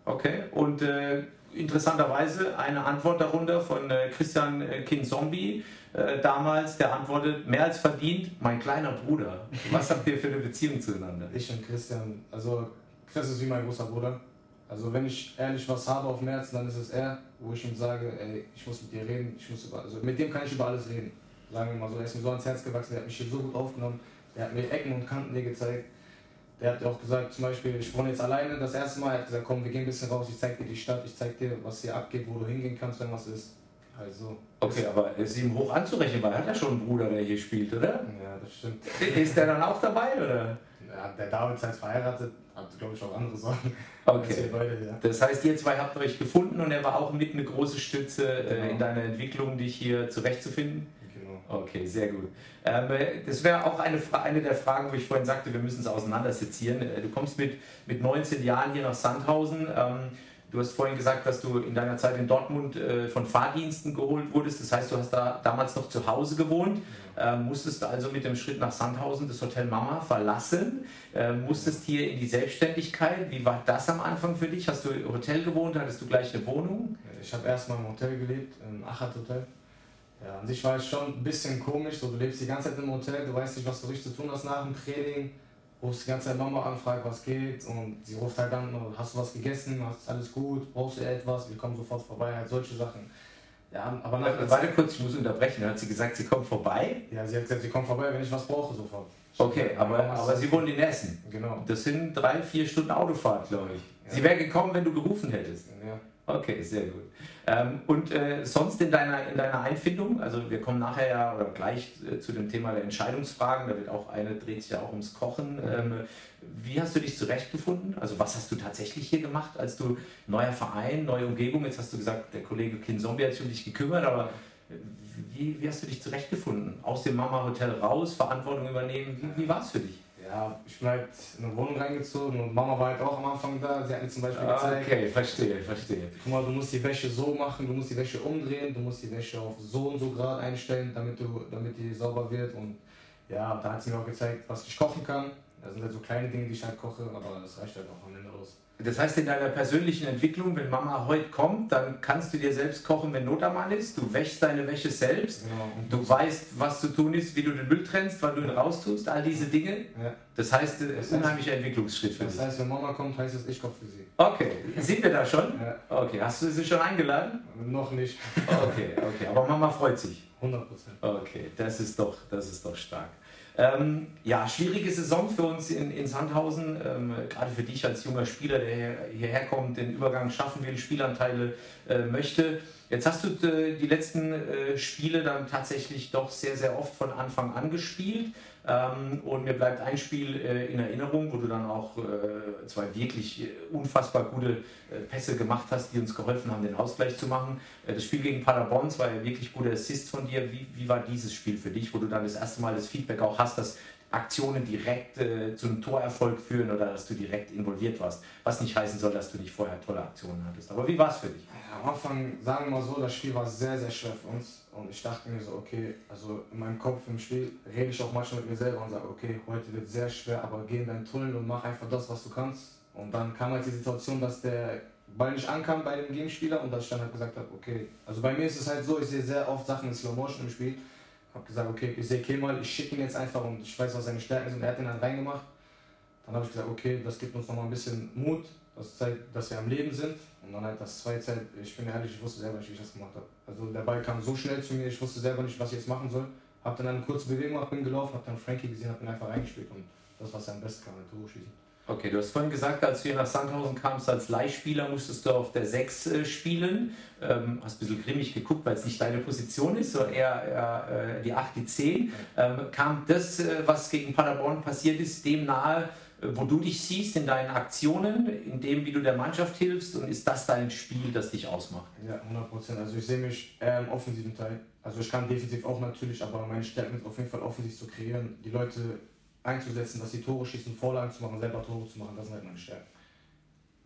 Okay. Und äh, interessanterweise eine Antwort darunter von äh, Christian äh, King Zombie äh, damals, der antwortet, mehr als verdient, mein kleiner Bruder. Was habt ihr für eine Beziehung zueinander? Ich und Christian, also Chris ist wie mein großer Bruder. Also wenn ich ehrlich was habe auf dem Herzen, dann ist es er, wo ich ihm sage, ey, ich muss mit dir reden, ich muss über, also mit dem kann ich über alles reden. Sagen wir mal so, er ist mir so ans Herz gewachsen, der hat mich hier so gut aufgenommen, der hat mir Ecken und Kanten hier gezeigt. Der hat auch gesagt, zum Beispiel, ich wohne jetzt alleine das erste Mal, er hat gesagt, komm, wir gehen ein bisschen raus, ich zeig dir die Stadt, ich zeig dir, was hier abgeht, wo du hingehen kannst, wenn was ist. Also, Okay, aber ist ihm hoch anzurechnen, weil er hat ja schon einen Bruder, der hier spielt, oder? ja, das stimmt. Ist der dann auch dabei, oder? Ja, der David ist halt verheiratet, hat glaube ich auch andere Sachen. als Okay. wir beide, ja. Das heißt, ihr zwei habt euch gefunden und er war auch mit eine große Stütze äh, Genau. in deiner Entwicklung, dich hier zurechtzufinden? Okay, sehr gut. Ähm, äh, das wäre auch eine, eine der Fragen, wo ich vorhin sagte, wir müssen es auseinandersezieren. Äh, Du kommst mit, mit 19 Jahren hier nach Sandhausen. Ähm, du hast vorhin gesagt, dass du in deiner Zeit in Dortmund äh, von Fahrdiensten geholt wurdest. Das heißt, du hast da damals noch zu Hause gewohnt. Ähm, musstest also mit dem Schritt nach Sandhausen das Hotel Mama verlassen. Musstest hier in die Selbstständigkeit. Wie war das am Anfang für dich? Hast du im Hotel gewohnt? Hattest du gleich eine Wohnung? Ich habe erstmal im Hotel gelebt, im Achat Hotel. Ja, an sich war es schon ein bisschen komisch, so du lebst die ganze Zeit im Hotel, du weißt nicht, was du richtig zu tun hast nach dem Training, rufst die ganze Zeit Mama an, fragt, was geht und sie ruft halt an, hast du was gegessen, hast alles gut, brauchst du etwas, wir kommen sofort vorbei, halt solche Sachen. Ja, aber nach Warte Zeit, kurz, ich muss unterbrechen. Hat sie gesagt, sie kommt vorbei? ja, sie hat gesagt, sie kommt vorbei, wenn ich was brauche, sofort. Okay, aber, aber sie wohnt in Essen. Genau. Das sind drei, vier Stunden Autofahrt, glaube ich. Ja. Sie wäre gekommen, wenn du gerufen hättest. Ja. Okay, sehr gut. Ähm, und äh, sonst in deiner, in deiner Einfindung, also wir kommen nachher ja oder gleich äh, zu dem Thema der Entscheidungsfragen, da wird auch eine, dreht sich ja auch ums Kochen. Ähm, wie hast du dich zurechtgefunden? Also was hast du tatsächlich hier gemacht, als du neuer Verein, neue Umgebung, jetzt hast du gesagt, der Kollege Kin Zombie hat sich um dich gekümmert, aber wie, wie hast du dich zurechtgefunden? Aus dem Mama-Hotel raus, Verantwortung übernehmen, wie, wie war es für dich? Ja, ich bin halt in eine Wohnung reingezogen und Mama war halt auch am Anfang da. Sie hat mir zum Beispiel gezeigt, Okay, verstehe, verstehe. guck mal, du musst die Wäsche so machen, du musst die Wäsche umdrehen, du musst die Wäsche auf so und so Grad einstellen, damit, du, damit die sauber wird. Und ja, da hat sie mir auch gezeigt, was ich kochen kann. Das sind halt so kleine Dinge, die ich halt koche, aber das reicht halt auch am Ende aus. Das heißt, in deiner persönlichen Entwicklung, wenn Mama heute kommt, dann kannst du dir selbst kochen, wenn Not am Mann ist. Du wäschst deine Wäsche selbst. Genau. Und Du weißt, was zu tun ist, wie du den Müll trennst, wann du ihn raustust, all diese Dinge. ja. Das heißt, es Das ist ein unheimlicher Entwicklungsschritt für Das dich. heißt, wenn Mama kommt, heißt es, ich koche für sie. Okay, sind wir da schon? Ja. Okay, hast du sie schon eingeladen? Noch nicht. Okay, okay, aber Mama freut sich. 100 Prozent. Okay, das ist doch, das ist doch stark. Ähm, ja, schwierige Saison für uns in, in Sandhausen. Ähm, gerade für dich als junger Spieler, der hier, hierher kommt, den Übergang schaffen will, Spielanteile äh, möchte. Jetzt hast du äh, die letzten äh, Spiele dann tatsächlich doch sehr, sehr oft von Anfang an gespielt. Ähm, und mir bleibt ein Spiel äh, in Erinnerung, wo du dann auch zwei wirklich unfassbar gute Pässe gemacht hast, die uns geholfen haben, den Ausgleich zu machen. Das Spiel gegen Paderborn war ja wirklich guter Assist von dir. Wie, wie war dieses Spiel für dich, wo du dann das erste Mal das Feedback auch hast, dass Aktionen direkt äh, zu einem Torerfolg führen oder dass du direkt involviert warst. Was nicht heißen soll, dass du nicht vorher tolle Aktionen hattest. Aber wie war es für dich? Am Anfang, sagen wir mal so, das Spiel war sehr, sehr schwer für uns. Und ich dachte mir so, okay, also in meinem Kopf im Spiel rede ich auch manchmal mit mir selber und sage, okay, heute wird sehr schwer, aber geh in deinen Tunnel und mach einfach das, was du kannst. Und dann kam halt die Situation, dass der Ball nicht ankam bei dem Gegenspieler und dass ich dann halt gesagt habe, okay, also bei mir ist es halt so, ich sehe sehr oft Sachen in Slow Motion im Spiel habe gesagt, okay, ich sehe Kemal, ich schicke ihn jetzt einfach und ich weiß, was seine Stärken sind. Er hat ihn dann reingemacht. Dann habe ich gesagt, okay, das gibt uns nochmal ein bisschen Mut, das zeigt, dass wir am Leben sind. Und dann halt das zweite Zeit, ich bin ehrlich, ich wusste selber nicht, wie ich das gemacht habe. Also der Ball kam so schnell zu mir, ich wusste selber nicht, was ich jetzt machen soll. Habe dann eine kurze Bewegung gemacht, bin gelaufen, habe dann Frankie gesehen, habe ihn einfach reingespielt und das, was er am besten kann, ein Tor schießen. Okay, du hast vorhin gesagt, als du hier nach Sandhausen kamst als Leihspieler, musstest du auf der 6 äh, spielen. Ähm, hast ein bisschen grimmig geguckt, weil es nicht deine Position ist, sondern eher, eher äh, die 8, die 10. Ähm, kam das, äh, was gegen Paderborn passiert ist, dem nahe, äh, wo du dich siehst in deinen Aktionen, in dem, wie du der Mannschaft hilfst? Und ist das dein Spiel, das dich ausmacht? Ja, 100 Prozent. Also ich sehe mich eher im offensiven Teil. Also ich kann defensiv auch natürlich, aber meine Stärke ist auf jeden Fall offensiv zu kreieren. Die Leute einzusetzen, dass sie Tore schießen, Vorlagen zu machen, selber Tore zu machen, das sind halt meine Stärken.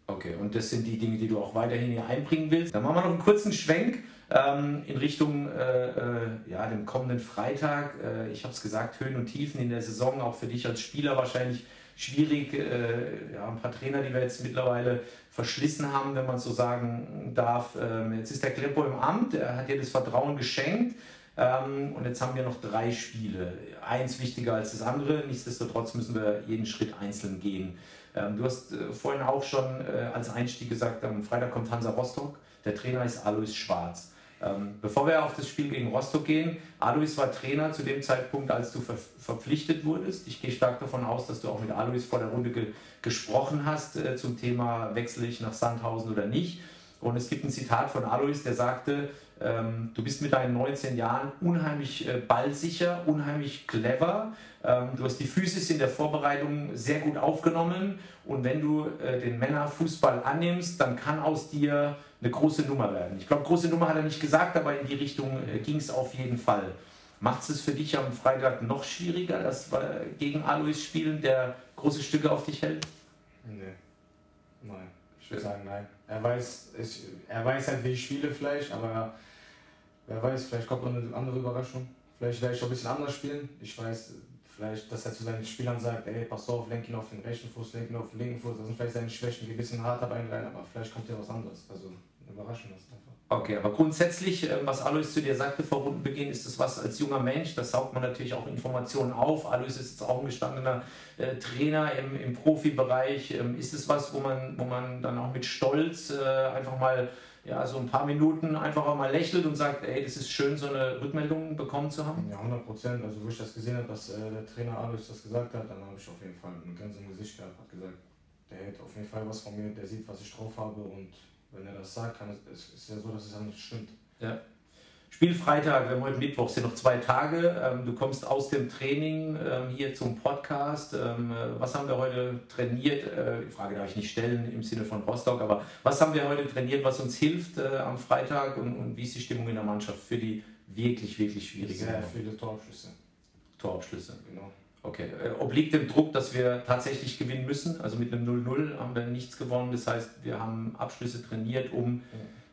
Okay, und das sind die Dinge, die du auch weiterhin hier einbringen willst. Dann machen wir noch einen kurzen Schwenk ähm, in Richtung äh, äh, ja, dem kommenden Freitag. Äh, ich habe es gesagt, Höhen und Tiefen in der Saison, auch für dich als Spieler wahrscheinlich schwierig. Äh, ja, ein paar Trainer, die wir jetzt mittlerweile verschlissen haben, wenn man so sagen darf. Ähm, jetzt ist der Kleppo im Amt, er hat dir das Vertrauen geschenkt. Ähm, und jetzt haben wir noch drei Spiele. Eins wichtiger als das andere. Nichtsdestotrotz müssen wir jeden Schritt einzeln gehen. Ähm, du hast äh, vorhin auch schon äh, als Einstieg gesagt, am Freitag kommt Hansa Rostock. Der Trainer ist Alois Schwarz. Ähm, bevor wir auf das Spiel gegen Rostock gehen, Alois war Trainer zu dem Zeitpunkt, als du ver verpflichtet wurdest. Ich gehe stark davon aus, dass du auch mit Alois vor der Runde ge gesprochen hast äh, zum Thema, wechsle ich nach Sandhausen oder nicht. Und es gibt ein Zitat von Alois, der sagte, ähm, du bist mit deinen 19 Jahren unheimlich äh, ballsicher, unheimlich clever. Ähm, du hast die Physis in der Vorbereitung sehr gut aufgenommen. Und wenn du äh, den Männerfußball annimmst, dann kann aus dir eine große Nummer werden. Ich glaube, große Nummer hat er nicht gesagt, aber in die Richtung äh, ging es auf jeden Fall. Macht es für dich am Freitag noch schwieriger, wir gegen Alois spielen, der große Stücke auf dich hält? Nee. Nein. Ich würde sagen, nein. Er weiß, ich, er weiß halt, wie ich spiele vielleicht, aber wer weiß, vielleicht kommt noch eine andere Überraschung. Vielleicht werde ich auch ein bisschen anders spielen. Ich weiß, vielleicht, dass er zu seinen Spielern sagt, ey, pass auf, lenk ihn auf den rechten Fuß, lenk ihn auf den linken Fuß. Das sind vielleicht seine Schwächen, die ein bisschen harter bei ihm rein, aber vielleicht kommt ja was anderes. Also eine Überraschung ist einfach. Okay, aber grundsätzlich, äh, was Alois zu dir sagte vor Rundenbeginn, ist das was als junger Mensch, das saugt man natürlich auch Informationen auf. Alois ist jetzt auch ein gestandener äh, Trainer im, im Profibereich. Ähm, ist es was, wo man, wo man dann auch mit Stolz äh, einfach mal ja, so ein paar Minuten einfach auch mal lächelt und sagt, ey, das ist schön, so eine Rückmeldung bekommen zu haben? Ja, 100 Prozent. Also wo ich das gesehen habe, dass äh, der Trainer Alois das gesagt hat, dann habe ich auf jeden Fall ein im Gesicht gehabt, hat gesagt, der hält auf jeden Fall was von mir, der sieht, was ich drauf habe und wenn er das sagt, kann es, es ist ja so, dass es dann nicht stimmt. Ja. Spiel Freitag, wir haben heute Mittwoch, sind noch zwei Tage. Ähm, du kommst aus dem Training ähm, hier zum Podcast. Ähm, was haben wir heute trainiert? Äh, die Frage darf ich nicht stellen im Sinne von Rostock, aber was haben wir heute trainiert, was uns hilft äh, am Freitag und, und wie ist die Stimmung in der Mannschaft für die wirklich, wirklich schwierige Sehr viele Torabschlüsse. Torabschlüsse. Genau. Okay. Äh, obliegt dem Druck, dass wir tatsächlich gewinnen müssen? Also mit einem 0-0 haben wir nichts gewonnen. Das heißt, wir haben Abschlüsse trainiert, um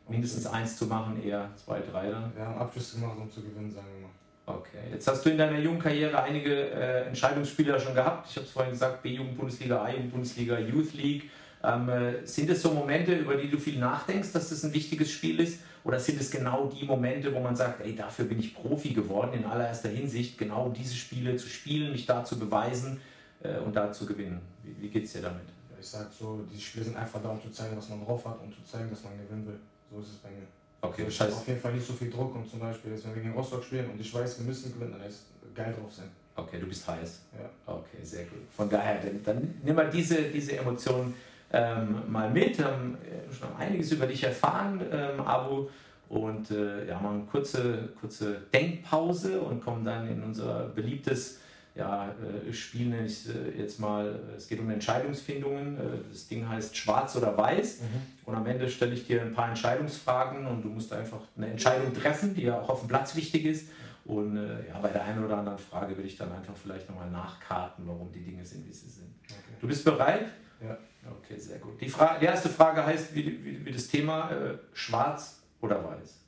mindestens eins zu machen, eher zwei, drei dann. Wir haben Abschlüsse gemacht, um zu gewinnen, sagen wir mal. Okay. Jetzt hast du in deiner jungen Karriere einige äh, Entscheidungsspiele schon gehabt. Ich habe es vorhin gesagt, B-Jugend-Bundesliga, A-Jugend-Bundesliga, Youth League. Ähm, äh, sind es so Momente, über die du viel nachdenkst, dass das ein wichtiges Spiel ist? Oder sind es genau die Momente, wo man sagt, ey, dafür bin ich Profi geworden in allererster Hinsicht, genau diese Spiele zu spielen, mich da zu beweisen äh, und da zu gewinnen? Wie, wie geht es dir damit? Ich sage so, die Spiele sind einfach da, um zu zeigen, was man drauf hat und zu zeigen, dass man gewinnen will. So ist es bei mir. Okay, also ich habe auf jeden Fall nicht so viel Druck und zum Beispiel, jetzt, wenn wir gegen Rostock spielen und ich weiß, wir müssen gewinnen, dann ist geil drauf sein. Okay, du bist heiß. Ja. Okay, sehr gut. Von daher, dann, dann nimm mal diese, diese Emotionen ähm, mal mit. Wir haben schon einiges über dich erfahren, ähm, Abu. und äh, ja, machen eine kurze, kurze Denkpause und kommen dann in unser beliebtes ja, äh, Spiel, nenne ich äh, jetzt mal, es geht um Entscheidungsfindungen. Äh, das Ding heißt Schwarz oder Weiß. Mhm. Und am Ende stelle ich dir ein paar Entscheidungsfragen und du musst einfach eine Entscheidung treffen, die ja auch auf dem Platz wichtig ist. Und äh, ja, bei der einen oder anderen Frage will ich dann einfach vielleicht nochmal nachkarten, warum die Dinge sind, wie sie sind. Okay. Du bist bereit? Ja. Okay, sehr gut. Die, Fra die erste Frage heißt, wie, wie, wie das Thema äh, Schwarz oder Weiß?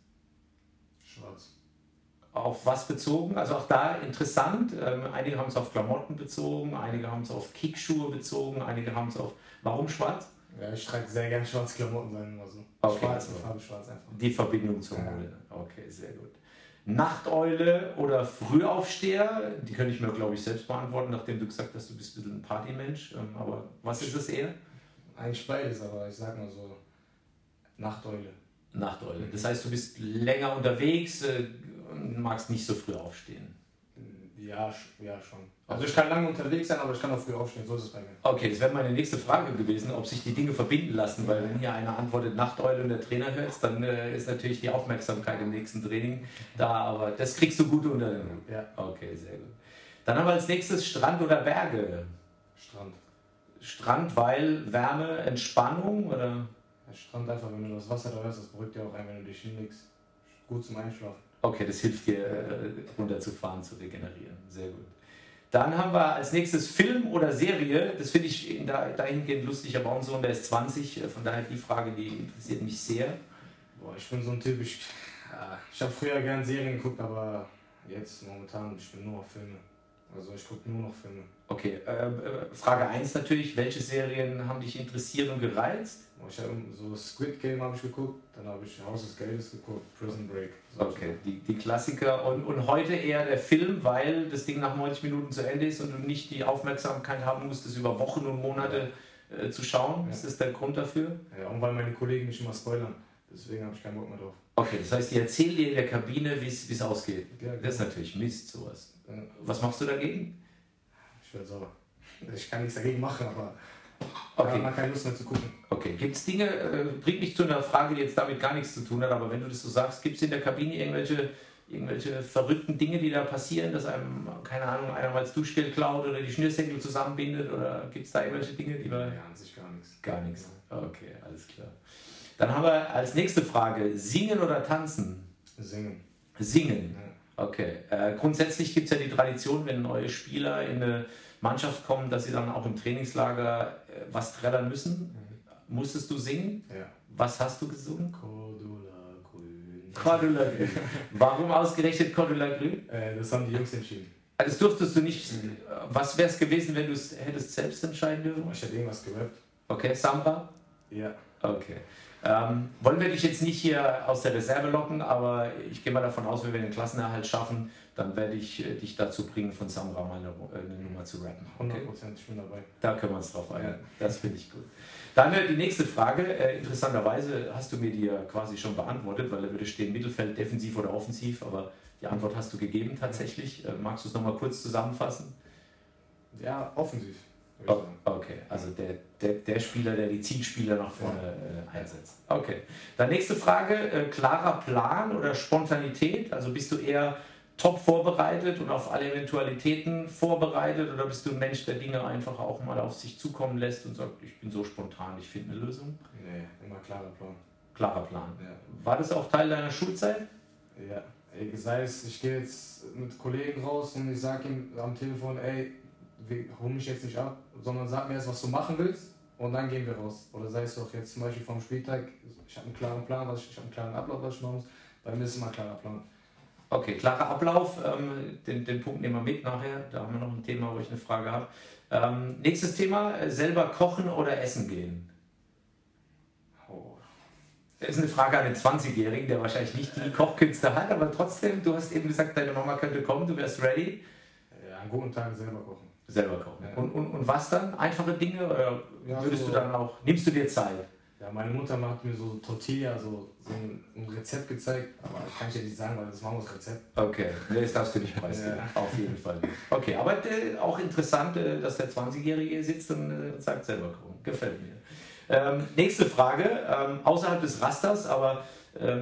Schwarz. Auf was bezogen? Also auch da interessant. Ähm, einige haben es auf Klamotten bezogen, einige haben es auf Kickschuhe bezogen, einige haben es auf. Warum schwarz? Ja, ich trage sehr gerne schwarze Klamotten, sagen wir so. Okay, schwarz, also Farbe schwarz einfach. Die Verbindung zur Mode. Ja. Okay, sehr gut. Nachteule oder Frühaufsteher? Die könnte ich mir, glaube ich, selbst beantworten, nachdem du gesagt hast, du bist ein Partymensch. Ähm, aber was ist das eher? Eigentlich beides, aber ich sag mal so Nachteule. Nachteule. Das heißt, du bist länger unterwegs äh, und magst nicht so früh aufstehen. Ja, ja schon. Also ich kann lange unterwegs sein, aber ich kann auch früh aufstehen, so ist es bei mir. Okay, das wäre meine nächste Frage gewesen, ob sich die Dinge verbinden lassen, weil wenn hier einer antwortet Nachteule und der Trainer hört, dann äh, ist natürlich die Aufmerksamkeit im nächsten Training da, aber das kriegst du gut unter den Hut. Ja. Okay, sehr gut. Dann haben wir als nächstes Strand oder Berge? Strand. Strand, weil Wärme, Entspannung oder? Ja, Strand einfach, wenn du das Wasser da hörst, das beruhigt dir auch ein, wenn du dich hinlegst. Gut zum Einschlafen. Okay, das hilft dir äh, runterzufahren, zu regenerieren. Sehr gut. Dann haben wir als nächstes Film oder Serie. Das finde ich dahingehend lustig, aber auch so, der ist 20. Von daher die Frage, die interessiert mich sehr. Boah, ich bin so ein Typ, ich, ich habe früher gern Serien geguckt, aber jetzt momentan, ich bin nur auf Filme. Also ich gucke nur noch Filme. Okay, äh, äh Frage 1 natürlich, welche Serien haben dich interessiert und gereizt? Ich habe so Squid Game habe ich geguckt, dann habe ich Haus des Geldes geguckt, Prison Break. Okay, die, die Klassiker. Und, und heute eher der Film, weil das Ding nach 90 Minuten zu Ende ist und du nicht die Aufmerksamkeit haben musst, es über Wochen und Monate äh, zu schauen. Ja. Ist das der Grund dafür? Ja, und weil meine Kollegen mich immer spoilern. Deswegen habe ich keinen Bock mehr drauf. Okay, das heißt, die erzählen dir in der Kabine, wie es ausgeht. Ja, genau. Das ist natürlich Mist, sowas. Was machst du dagegen? Ich werde sauer. Ich kann nichts dagegen machen, aber okay. man hat keine Lust mehr zu gucken. Okay, gibt es Dinge, äh, bringt mich zu einer Frage, die jetzt damit gar nichts zu tun hat, aber wenn du das so sagst, gibt es in der Kabine irgendwelche, irgendwelche verrückten Dinge, die da passieren, dass einem, keine Ahnung, einer mal das Duschgel klaut oder die Schnürsenkel zusammenbindet oder gibt es da irgendwelche Dinge, die man... Ja, an sich gar nichts. Gar nichts, okay, alles klar. Dann haben wir als nächste Frage, singen oder tanzen? Singen. Singen. Okay. Äh, grundsätzlich gibt es ja die Tradition, wenn neue Spieler in eine Mannschaft kommen, dass sie dann auch im Trainingslager äh, was trällern müssen. Mhm. Musstest du singen? Ja. Was hast du gesungen? Cordula Grün. Cordula Grün. Warum ausgerechnet Cordula Grün? Äh, das haben die Jungs entschieden. Also das durftest du nicht. Mhm. Was wäre es gewesen, wenn du es hättest selbst entscheiden dürfen? Ich hätte irgendwas gerappt. Okay, Samba? Ja. Okay. Ähm, wollen wir dich jetzt nicht hier aus der Reserve locken, aber ich gehe mal davon aus, wenn wir den Klassenerhalt schaffen, dann werde ich äh, dich dazu bringen, von Samra mal eine, äh, eine Nummer zu rappen. Okay? 100% ich bin dabei. Da können wir uns drauf einigen. Ja. Das finde ich gut. Dann äh, die nächste Frage. Äh, interessanterweise hast du mir die ja quasi schon beantwortet, weil da würde stehen Mittelfeld, defensiv oder offensiv, aber die Antwort hast du gegeben tatsächlich. Äh, magst du es nochmal kurz zusammenfassen? Ja, offensiv. Oh, okay, also der, der, der Spieler, der die Zielspieler nach vorne äh, einsetzt. Okay. Dann nächste Frage: äh, klarer Plan oder Spontanität? Also bist du eher top vorbereitet und auf alle Eventualitäten vorbereitet oder bist du ein Mensch, der Dinge einfach auch mal auf sich zukommen lässt und sagt, ich bin so spontan, ich finde eine Lösung? Nee, immer klarer Plan. Klarer Plan. Ja. War das auch Teil deiner Schulzeit? Ja. Sei es, ich gehe jetzt mit Kollegen raus und ich sage ihm am Telefon, ey, hol mich jetzt nicht ab, sondern sag mir erst, was du machen willst und dann gehen wir raus. Oder sei es auch jetzt zum Beispiel vom Spieltag, ich habe einen klaren Plan, was ich, ich habe einen klaren Ablauf, was ich machen muss. Bei mir ist immer ein klarer Plan. Okay, klarer Ablauf, ähm, den, den Punkt nehmen wir mit nachher. Da haben wir noch ein Thema, wo ich eine Frage habe. Ähm, nächstes Thema, äh, selber kochen oder essen gehen? Oh. Das ist eine Frage an den 20-Jährigen, der wahrscheinlich nicht die Kochkünste hat, aber trotzdem, du hast eben gesagt, deine Mama könnte kommen, du wärst ready. Ja, an guten Tagen selber kochen. Selber kochen. Ja. Und, und, und was dann? Einfache Dinge? Oder ja, würdest so, du dann auch, nimmst du dir Zeit? Ja, meine Mutter hat mir so Tortilla, so, so ein, ein Rezept gezeigt, aber das kann ich dir nicht sagen, weil das Mamas Rezept. Okay, nee, das darfst du nicht preisgeben, ja. auf jeden Fall. Okay, aber äh, auch interessant, äh, dass der 20-Jährige hier sitzt und äh, sagt selber kochen. Gefällt mir. Ähm, nächste Frage, ähm, außerhalb des Rasters, aber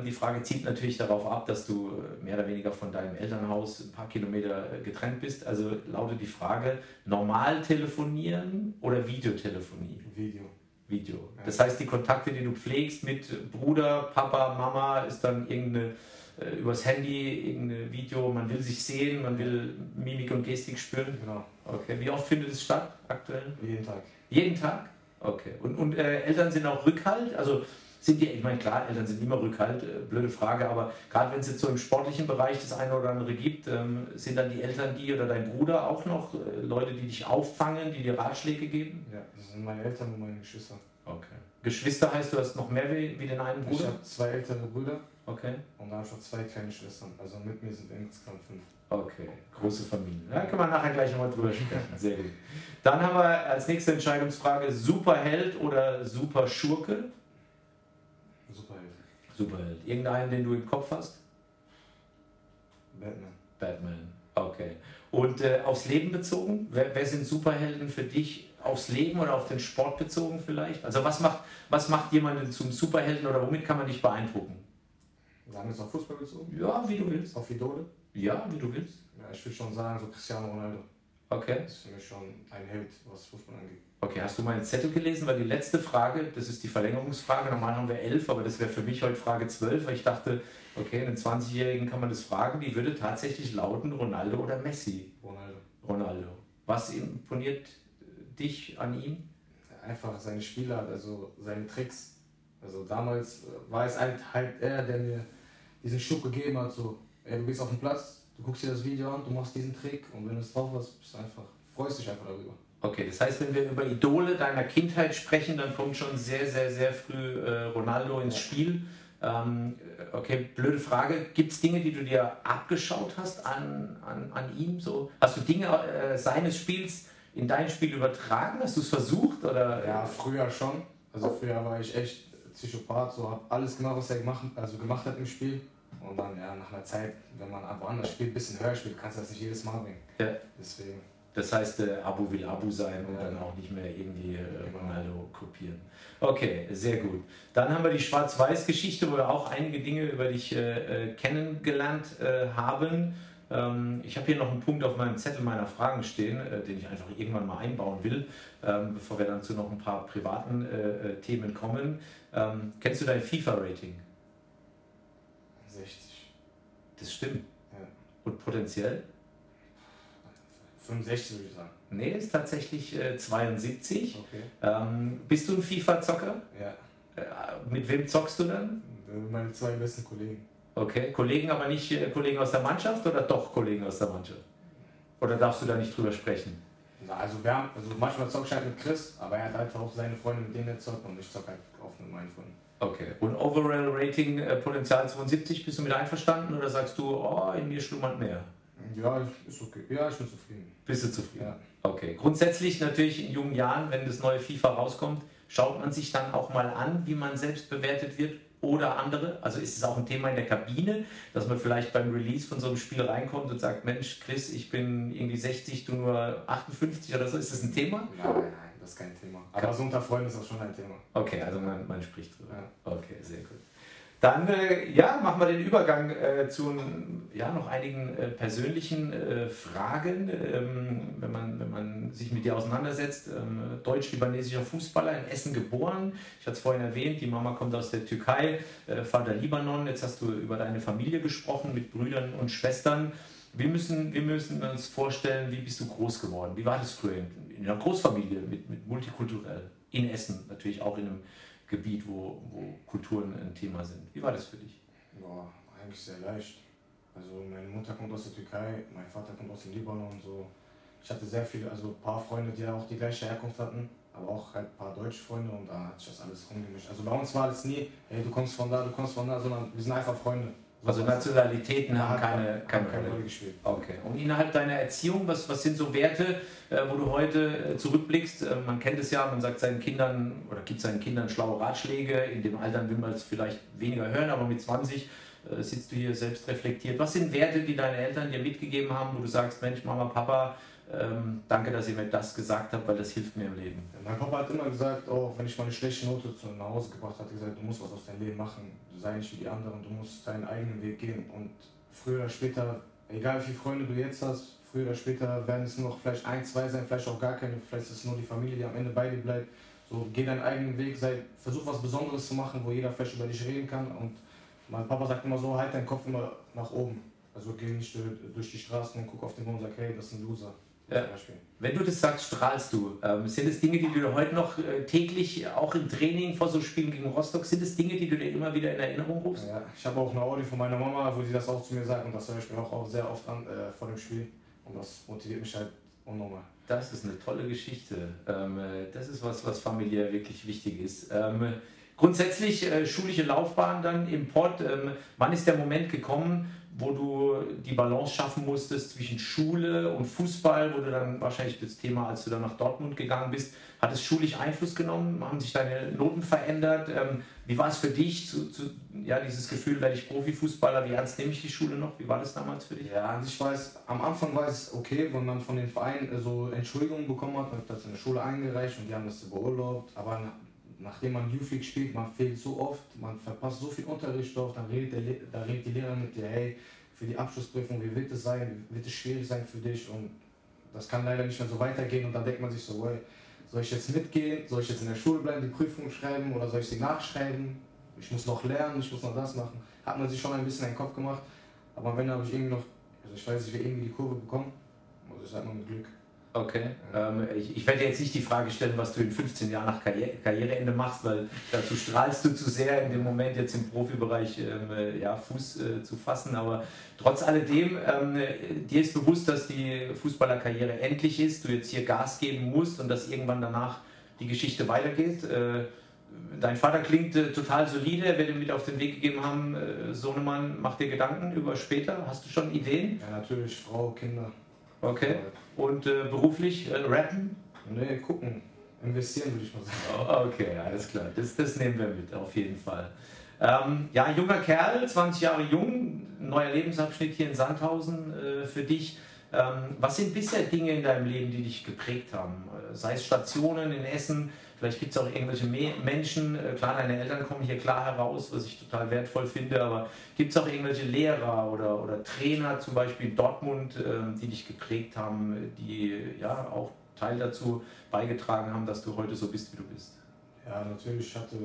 die Frage zielt natürlich darauf ab, dass du äh, mehr oder weniger von deinem Elternhaus ein paar Kilometer äh, getrennt bist. Also lautet die Frage, normal telefonieren oder Videotelefonie? Video. Video. Das heißt, die Kontakte, die du pflegst mit Bruder, Papa, Mama, ist dann irgendeine äh, übers Handy, irgendein Video, man will sich sehen, man will Mimik und Gestik spüren. Genau. Okay. Wie oft findet es statt aktuell? Jeden Tag. Jeden Tag? Okay. Und, und äh, Eltern sind auch Rückhalt? Also sind die, ich meine, klar, Eltern sind immer Rückhalt, äh, blöde Frage, aber gerade wenn es jetzt so im sportlichen Bereich das eine oder andere gibt, ähm, sind dann die Eltern die oder dein Bruder auch noch äh, Leute, die dich auffangen, die dir Ratschläge geben? Ja, das sind meine Eltern und meine Geschwister. Okay. Geschwister heißt, du hast noch mehr wie, wie den einen Ich Bruder? habe zwei ältere Brüder Okay. und dann habe ich noch zwei kleine Schwestern. Also mit mir sind wir insgesamt fünf. Okay, große Familie. Da können wir nachher gleich nochmal drüber sprechen. Sehr gut. Dann haben wir als nächste Entscheidungsfrage Superheld oder Superschurke? Superheld. Superheld. Irgendeinen, den du im Kopf hast? Batman. Batman. Okay. Und äh, aufs Leben bezogen? Wer, wer sind Superhelden für dich? Aufs Leben oder auf den Sport bezogen vielleicht? Also was macht, was macht jemanden zum Superhelden oder womit kann man dich beeindrucken? Sagen wir jetzt auf Fußball bezogen? Ja, wie du willst. Auf Idole? Ja, wie du willst. Ja, ich würde schon sagen, so Cristiano Ronaldo. Okay. Das ist für mich schon ein Held, was Fußball angeht. Okay, hast du meinen Zettel gelesen? Weil die letzte Frage, das ist die Verlängerungsfrage, normal haben wir elf, aber das wäre für mich heute Frage zwölf, weil ich dachte, okay, einen 20-Jährigen kann man das fragen, die würde tatsächlich lauten Ronaldo oder Messi. Ronaldo. Ronaldo. Was imponiert dich an ihm? Einfach seine Spielart, also seine Tricks. Also damals äh, war es halt, halt er, der mir diesen Schub gegeben hat, so, ey, du gehst auf den Platz, du guckst dir das Video an, du machst diesen Trick und wenn du es drauf hast, bist du einfach, freust dich einfach darüber. Okay, das heißt, wenn wir über Idole deiner Kindheit sprechen, dann kommt schon sehr, sehr, sehr früh äh, Ronaldo ins Spiel. Ähm, okay, blöde Frage. Gibt es Dinge, die du dir abgeschaut hast an, an, an ihm? So, hast du Dinge äh, seines Spiels in dein Spiel übertragen? Hast du es versucht? Oder? Ja, früher schon. Also früher war ich echt Psychopath, so habe alles gemacht, was er gemacht, also gemacht hat im Spiel. Und dann, ja, nach einer Zeit, wenn man woanders spielt, ein bisschen höher spielt, kannst du das nicht jedes Mal bringen. Ja. Deswegen. Das heißt, äh, Abu will Abu sein und Ja. dann auch nicht mehr irgendwie äh, Genau. Ronaldo kopieren. Okay, sehr gut. Dann haben wir die Schwarz-Weiß-Geschichte, wo wir auch einige Dinge über dich äh, äh, kennengelernt äh, haben. Ähm, ich habe hier noch einen Punkt auf meinem Zettel meiner Fragen stehen, äh, den ich einfach irgendwann mal einbauen will, ähm, bevor wir dann zu noch ein paar privaten Themen kommen. Ähm, kennst du dein FIFA-Rating? 60. Das stimmt. Ja. Und potenziell? 65 würde ich sagen. Nee, ist tatsächlich äh, 72. Okay. Ähm, bist du ein FIFA-Zocker? Ja. Äh, mit wem zockst du dann? Meine zwei besten Kollegen. Okay, Kollegen, aber nicht äh, Kollegen aus der Mannschaft oder doch Kollegen aus der Mannschaft? Oder darfst du da nicht drüber sprechen? Na, also wir haben, also manchmal zocke ich halt mit Chris, aber er hat halt auch seine Freunde, mit denen er zockt und ich zocke halt oft mit meinen Freunden. Okay. Und Overall Rating äh, Potenzial 72, bist du mit einverstanden oder sagst du, oh, in mir schlummert mehr? Ja, ist okay. Ja, ich bin zufrieden. Bist du zufrieden? Ja. Okay. Grundsätzlich natürlich in jungen Jahren, wenn das neue FIFA rauskommt, schaut man sich dann auch mal an, wie man selbst bewertet wird oder andere. Also ist es auch ein Thema in der Kabine, dass man vielleicht beim Release von so einem Spiel reinkommt und sagt, Mensch, Chris, ich bin irgendwie 60, du nur 58 oder so. Ist das ein Thema? Nein, nein, das ist kein Thema. Aber so unter Freunden ist das schon ein Thema. Okay, also man, man spricht drüber. Ja. Okay, sehr gut. Dann äh, ja, machen wir den Übergang äh, zu ja, noch einigen äh, persönlichen äh, Fragen, ähm, wenn, man, wenn man sich mit dir auseinandersetzt. Ähm, Deutsch-libanesischer Fußballer in Essen geboren. Ich hatte es vorhin erwähnt, die Mama kommt aus der Türkei, äh, Vater Libanon. Jetzt hast du über deine Familie gesprochen mit Brüdern und Schwestern. Wir müssen, wir müssen uns vorstellen, wie bist du groß geworden? Wie war das früher in, in einer Großfamilie mit, mit multikulturell? In Essen, natürlich auch in einem Gebiet, wo, wo Kulturen ein Thema sind. Wie war das für dich? Boah, eigentlich sehr leicht. Also meine Mutter kommt aus der Türkei, mein Vater kommt aus dem Libanon und so. Ich hatte sehr viele, also ein paar Freunde, die auch die gleiche Herkunft hatten, aber auch halt ein paar deutsche Freunde und da hat sich das alles rumgemischt. Also bei uns war es nie, hey, du kommst von da, du kommst von da, sondern wir sind einfach Freunde. Also Nationalitäten haben keine, keine keine Rolle. Gespielt. Okay. Und innerhalb deiner Erziehung, was, was sind so Werte, äh, wo du heute äh, zurückblickst? Äh, man kennt es ja, man sagt seinen Kindern oder gibt seinen Kindern schlaue Ratschläge. In dem Alter will man es vielleicht weniger hören, aber mit 20 äh, sitzt du hier selbst reflektiert. Was sind Werte, die deine Eltern dir mitgegeben haben, wo du sagst, Mensch, Mama, Papa, ähm, danke, dass ihr mir das gesagt habt, weil das hilft mir im Leben. Mein Papa hat immer gesagt, auch wenn ich mal eine schlechte Note zu nach Hause gebracht habe, gesagt, du musst was aus deinem Leben machen, sei nicht wie die anderen, du musst deinen eigenen Weg gehen und früher oder später, egal wie viele Freunde du jetzt hast, früher oder später werden es nur noch vielleicht ein, zwei sein, vielleicht auch gar keine, vielleicht ist es nur die Familie, die am Ende bei dir bleibt. So, geh deinen eigenen Weg, sei, versuch was Besonderes zu machen, wo jeder vielleicht über dich reden kann und mein Papa sagt immer so, halt deinen Kopf immer nach oben. Also geh nicht durch die Straßen und guck auf den Boden und sag, hey, das ist ein Loser. Ja. Wenn du das sagst, strahlst du. Ähm, sind es Dinge, die du heute noch äh, täglich, auch im Training vor so Spielen gegen Rostock, sind es Dinge, die du dir immer wieder in Erinnerung rufst? Ja, ich habe auch eine Audio von meiner Mama, wo sie das auch zu mir sagt und das höre ich mir auch, sehr oft an äh, vor dem Spiel und das motiviert mich halt unnormal. Das ist eine tolle Geschichte. Ähm, äh, das ist was, was familiär wirklich wichtig ist. Ähm, grundsätzlich äh, schulische Laufbahn dann im Port. Ähm, wann ist der Moment gekommen, wo du die Balance schaffen musstest zwischen Schule und Fußball, wo du dann wahrscheinlich das Thema, als du dann nach Dortmund gegangen bist, hat es schulisch Einfluss genommen? Haben sich deine Noten verändert? Ähm, wie war es für dich, zu, zu, ja, dieses Gefühl, werde ich Profifußballer, wie ernst nehme ich die Schule noch? Wie war das damals für dich? Ja, war es, am Anfang war es okay, wenn man von den Vereinen äh, so Entschuldigungen bekommen hat, man hat das in der Schule eingereicht und die haben das beurlaubt, aber nachdem man League spielt, man fehlt so oft, man verpasst so viel Unterricht oft, dann redet, der, da redet die Lehrer mit dir, hey, für die Abschlussprüfung, wie wird es sein, wird es schwierig sein für dich? Und das kann leider nicht mehr so weitergehen. Und dann denkt man sich so, hey, soll ich jetzt mitgehen, soll ich jetzt in der Schule bleiben, die Prüfung schreiben? Oder soll ich sie nachschreiben, ich muss noch lernen, ich muss noch das machen, hat man sich schon ein bisschen in den Kopf gemacht, aber am Ende habe ich irgendwie noch, also ich weiß nicht, wie irgendwie die Kurve bekommen, also ich sage mal mit Glück. Okay. Ähm, ich, ich, werde jetzt nicht die Frage stellen, was du in 15 Jahren nach Karriere, Karriereende machst, weil dazu strahlst du zu sehr in dem Moment jetzt im Profibereich ähm, äh, ja, Fuß äh, zu fassen. Aber trotz alledem, ähm, dir ist bewusst, dass die Fußballerkarriere endlich ist, du jetzt hier Gas geben musst und dass irgendwann danach die Geschichte weitergeht. Äh, dein Vater klingt äh, total solide, er wird dir mit auf den Weg gegeben haben, äh, Sohnemann, mach dir Gedanken über später. Hast du schon Ideen? Ja, natürlich, Frau, Kinder. Okay. Und äh, beruflich äh, rappen? Nee, gucken. Investieren würde ich mal sagen. Oh, okay, alles klar. Das, das nehmen wir mit, auf jeden Fall. Ähm, ja, junger Kerl, 20 Jahre jung, neuer Lebensabschnitt hier in Sandhausen äh, für dich. Ähm, was sind bisher Dinge in deinem Leben, die dich geprägt haben? Äh, sei es Stationen in Essen, Vielleicht gibt es auch irgendwelche Menschen, äh, klar, deine Eltern kommen hier klar heraus, was ich total wertvoll finde, aber gibt es auch irgendwelche Lehrer oder, oder Trainer, zum Beispiel in Dortmund, ähm, die dich geprägt haben, die ja auch Teil dazu beigetragen haben, dass du heute so bist, wie du bist? Ja, natürlich. Ich hatte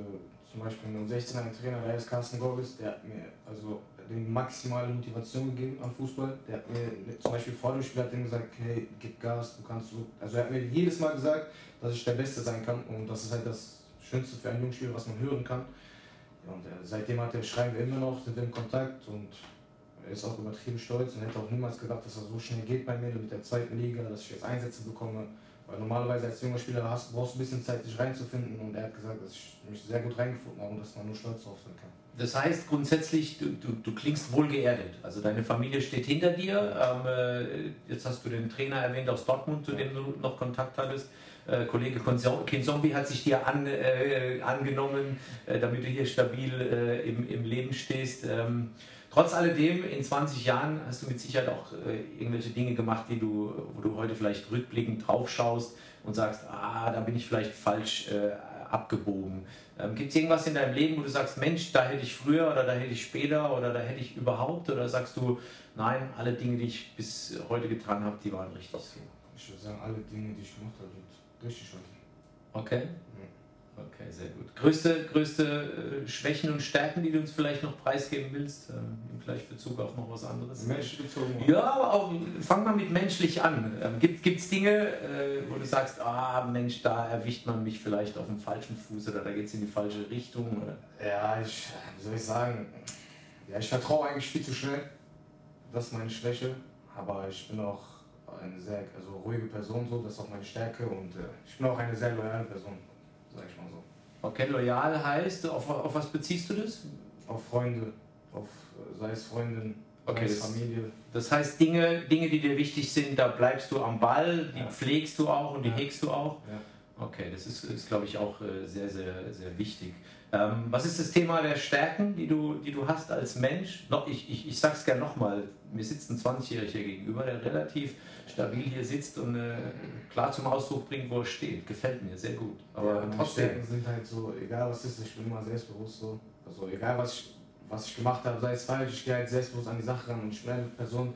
zum Beispiel einen 16er Trainer, der ist Carsten Gorbis, der hat mir also die maximale Motivation gegeben am Fußball. Der hat mir zum Beispiel vor dem Spiel hat gesagt, hey, gib Gas, du kannst so. Also er hat mir jedes Mal gesagt, dass ich der Beste sein kann und das ist halt das Schönste für einen Jungspieler, was man hören kann. Und äh, seitdem hat er, schreiben wir immer noch, sind wir in Kontakt und er ist auch übertrieben stolz und hätte auch niemals gedacht, dass er so schnell geht bei mir mit der zweiten Liga, dass ich jetzt Einsätze bekomme. Weil normalerweise als junger Spieler hast, brauchst du ein bisschen Zeit, dich reinzufinden und er hat gesagt, dass ich mich sehr gut reingefunden habe und dass man nur stolz drauf sein kann. Das heißt grundsätzlich, du, du, du klingst wohl geerdet. Also deine Familie steht hinter dir. Ähm, äh, jetzt hast du den Trainer erwähnt aus Dortmund, zu dem du noch Kontakt hattest. Äh, Kollege Kinzombie hat sich dir an, äh, angenommen, äh, damit du hier stabil äh, im, im Leben stehst. Ähm, trotz alledem, in 20 Jahren hast du mit Sicherheit auch äh, irgendwelche Dinge gemacht, die du, wo du heute vielleicht rückblickend drauf schaust und sagst, ah, da bin ich vielleicht falsch abgebogen. Ähm, Gibt es irgendwas in deinem Leben, wo du sagst, Mensch, da hätte ich früher oder da hätte ich später oder da hätte ich überhaupt? Oder sagst du, nein, alle Dinge, die ich bis heute getan habe, die waren richtig so? Ich würde sagen, alle Dinge, die ich gemacht habe, richtig schön. Okay. Okay, sehr gut. Größte, größte äh, Schwächen und Stärken, die du uns vielleicht noch preisgeben willst, ähm, im Gleichbezug auf noch was anderes? Menschlich bezogen. Ja, aber auch, fang mal mit menschlich an. Ähm, gibt es Dinge, äh, wo du sagst, ah Mensch, da erwischt man mich vielleicht auf dem falschen Fuß oder da geht es in die falsche Richtung? Oder? Ja, ich, wie soll ich sagen, ja, ich vertraue eigentlich viel zu schnell. Das ist meine Schwäche, aber ich bin auch eine sehr also ruhige Person, so, das ist auch meine Stärke und äh, ich bin auch eine sehr loyale Person sag ich mal so. Okay, loyal heißt, auf, auf was beziehst du das? Auf Freunde, auf sei es Freundin, okay, sei es Familie. Das heißt, Dinge, Dinge, die dir wichtig sind, da bleibst du am Ball, die ja. pflegst du auch und die ja. hegst du auch. Ja. Okay, das ist, ist glaube ich, auch äh, sehr, sehr, sehr wichtig. Ähm, was ist das Thema der Stärken, die du, die du hast als Mensch? No, ich, ich, ich sag's gerne nochmal, mir sitzt ein 20-Jähriger gegenüber, der relativ stabil hier sitzt und äh, klar zum Ausdruck bringt, wo er steht. Gefällt mir sehr gut. Aber ja, trotzdem. Stärken sind halt so, egal was ist, ich bin immer selbstbewusst so. Also egal was ich, was ich gemacht habe, sei es falsch, ich gehe halt selbstbewusst an die Sache ran und ich bin eine Person,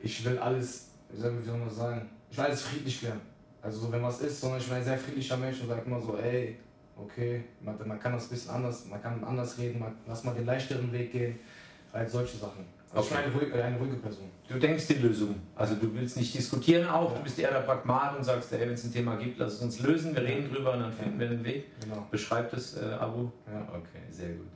ich will alles, wie soll man sagen, ich will alles friedlich klären. Also so, wenn was ist, sondern ich bin ein sehr friedlicher Mensch und sage immer so, ey, okay, man, man, kann das ein bisschen anders, man kann anders reden, man, lass mal den leichteren Weg gehen, halt solche Sachen. Also okay. ich bin eine ruhige, eine ruhige Person. Du denkst die Lösung. Also du willst nicht diskutieren auch, ja. du bist eher der Pragmat und sagst, ey, wenn es ein Thema gibt, lass es uns lösen, wir reden drüber und dann finden wir den Weg. Genau. Beschreib das, äh, Abu. Ja. Okay, sehr gut.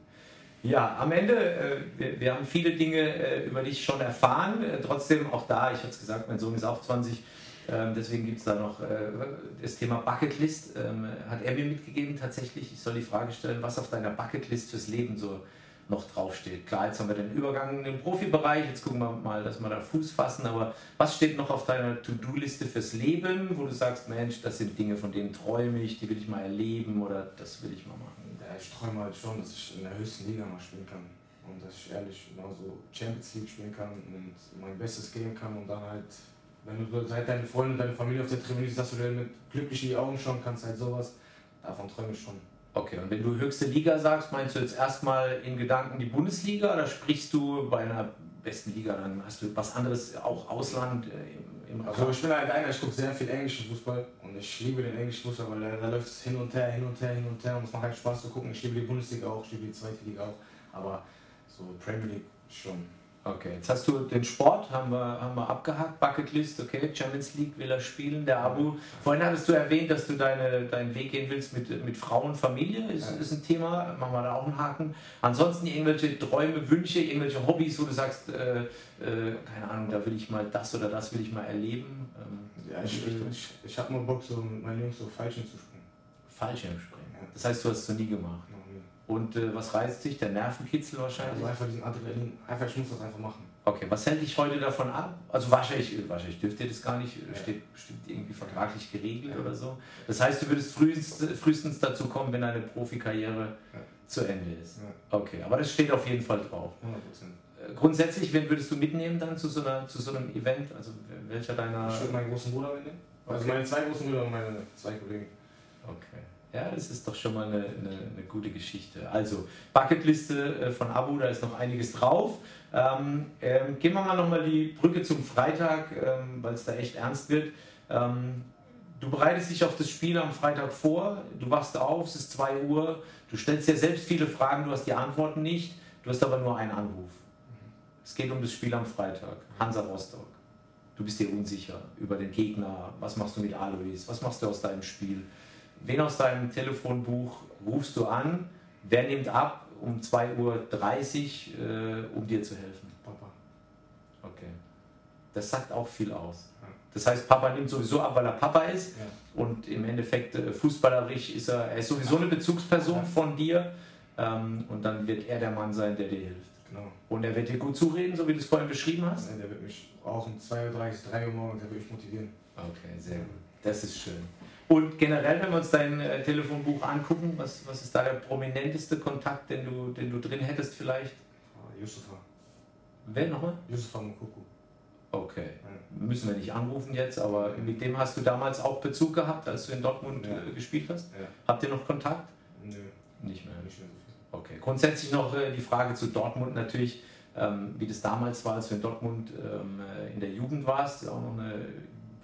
Ja, am Ende, äh, wir, wir, haben viele Dinge äh, über dich schon erfahren. Äh, trotzdem auch da, ich hatte es gesagt, mein Sohn ist auch 20. Ähm, deswegen gibt es da noch äh, das Thema Bucketlist. Ähm, hat er mir mitgegeben tatsächlich. Ich soll die Frage stellen, was auf deiner Bucketlist fürs Leben so noch draufsteht. Klar, jetzt haben wir den Übergang in den Profibereich. Jetzt gucken wir mal, dass wir da Fuß fassen. Aber was steht noch auf deiner To-Do-Liste fürs Leben, wo du sagst, Mensch, das sind Dinge, von denen träume ich, die will ich mal erleben oder das will ich mal machen? Ja, ich träume halt schon, dass ich in der höchsten Liga mal spielen kann. Und dass ich ehrlich genauso Champions League spielen kann und mein Bestes geben kann und dann halt wenn du halt deine Freunde und deine Familie auf der Tribüne siehst, dass du dir mit glücklich in die Augen schauen kannst, halt sowas, davon träume ich schon. Okay, und wenn du höchste Liga sagst, meinst du jetzt erstmal in Gedanken die Bundesliga oder sprichst du bei einer besten Liga, dann hast du was anderes, auch Ausland äh, im, im Also ich bin halt einer, ich gucke sehr viel englischen Fußball und ich liebe den englischen Fußball, weil da, da läuft es hin und her, hin und her, hin und her und es macht halt Spaß zu gucken. Ich liebe die Bundesliga auch, ich liebe die zweite Liga auch, aber so Premier League schon. Okay, jetzt hast du den Sport, haben wir, haben wir abgehakt, Bucketlist, okay, Champions League will er spielen, der Abu. Vorhin hattest du erwähnt, dass du deine, deinen Weg gehen willst mit, mit Frau und Familie, ist, ist ein Thema, machen wir da auch einen Haken. Ansonsten irgendwelche Träume, Wünsche, irgendwelche Hobbys, wo du sagst, äh, äh, keine Ahnung, da will ich mal das oder das will ich mal erleben. Ähm, ja, ich, ich, ich habe mal Bock, so mit meinen Jungs so Fallschirm zu springen. Fallschirm springen? Ja. Das heißt, du hast es noch nie gemacht? Und äh, was reizt dich? Der Nervenkitzel wahrscheinlich? Also einfach diesen Adrenalin. Einfach, ich muss das einfach machen. Okay, was hält dich heute davon ab? Also wahrscheinlich, wahrscheinlich dürft ihr das gar nicht, ja. steht bestimmt irgendwie vertraglich geregelt ja. oder so. Das heißt, du würdest frühestens, frühestens dazu kommen, wenn deine Profikarriere ja. zu Ende ist. Okay, aber das steht auf jeden Fall drauf. 100%. Äh, grundsätzlich, wen würdest du mitnehmen dann zu so, einer, zu so einem Event? Also welcher deiner... Ich würde meinen großen Bruder mitnehmen. Also okay. meine zwei großen Brüder und meine zwei Kollegen. Okay. Ja, das ist doch schon mal eine, eine, eine gute Geschichte. Also, Bucketliste äh, von Abu, da ist noch einiges drauf. Ähm, ähm, gehen wir mal nochmal die Brücke zum Freitag, ähm, weil es da echt ernst wird. Ähm, du bereitest dich auf das Spiel am Freitag vor, du wachst auf, es ist 2 Uhr, du stellst dir selbst viele Fragen, du hast die Antworten nicht, du hast aber nur einen Anruf. Es geht um das Spiel am Freitag, Hansa Rostock. Du bist dir unsicher über den Gegner, was machst du mit Alois, was machst du aus deinem Spiel? Wen aus deinem Telefonbuch rufst du an? Wer nimmt ab um 2.30 Uhr, äh, um dir zu helfen? Papa. Okay. Das sagt auch viel aus. Das heißt, Papa nimmt sowieso ab, weil er Papa ist. Ja. Und im Endeffekt, äh, fußballerisch ist er, er ist sowieso eine Bezugsperson von dir. Ähm, und dann wird er der Mann sein, der dir hilft. Genau. Und er wird dir gut zureden, so wie du es vorhin beschrieben hast? Nein, der wird mich auch um 2.30 Uhr, 3 Uhr morgens, der wird mich motivieren. Okay, sehr gut. Das ist schön. Und generell, wenn wir uns dein äh, Telefonbuch angucken, was, was ist da der prominenteste Kontakt, den du, den du drin hättest vielleicht? Ah, Yusufa. Wer nochmal? Yusufa Mukuku. Okay. Ja. Müssen wir nicht anrufen jetzt, aber mit dem hast du damals auch Bezug gehabt, als du in Dortmund ja. äh, gespielt hast? Ja. Habt ihr noch Kontakt? Nö. Nicht mehr. Nicht mehr so viel. Okay. Grundsätzlich noch äh, die Frage zu Dortmund natürlich, ähm, wie das damals war, als du in Dortmund ähm, äh, in der Jugend warst. Auch noch eine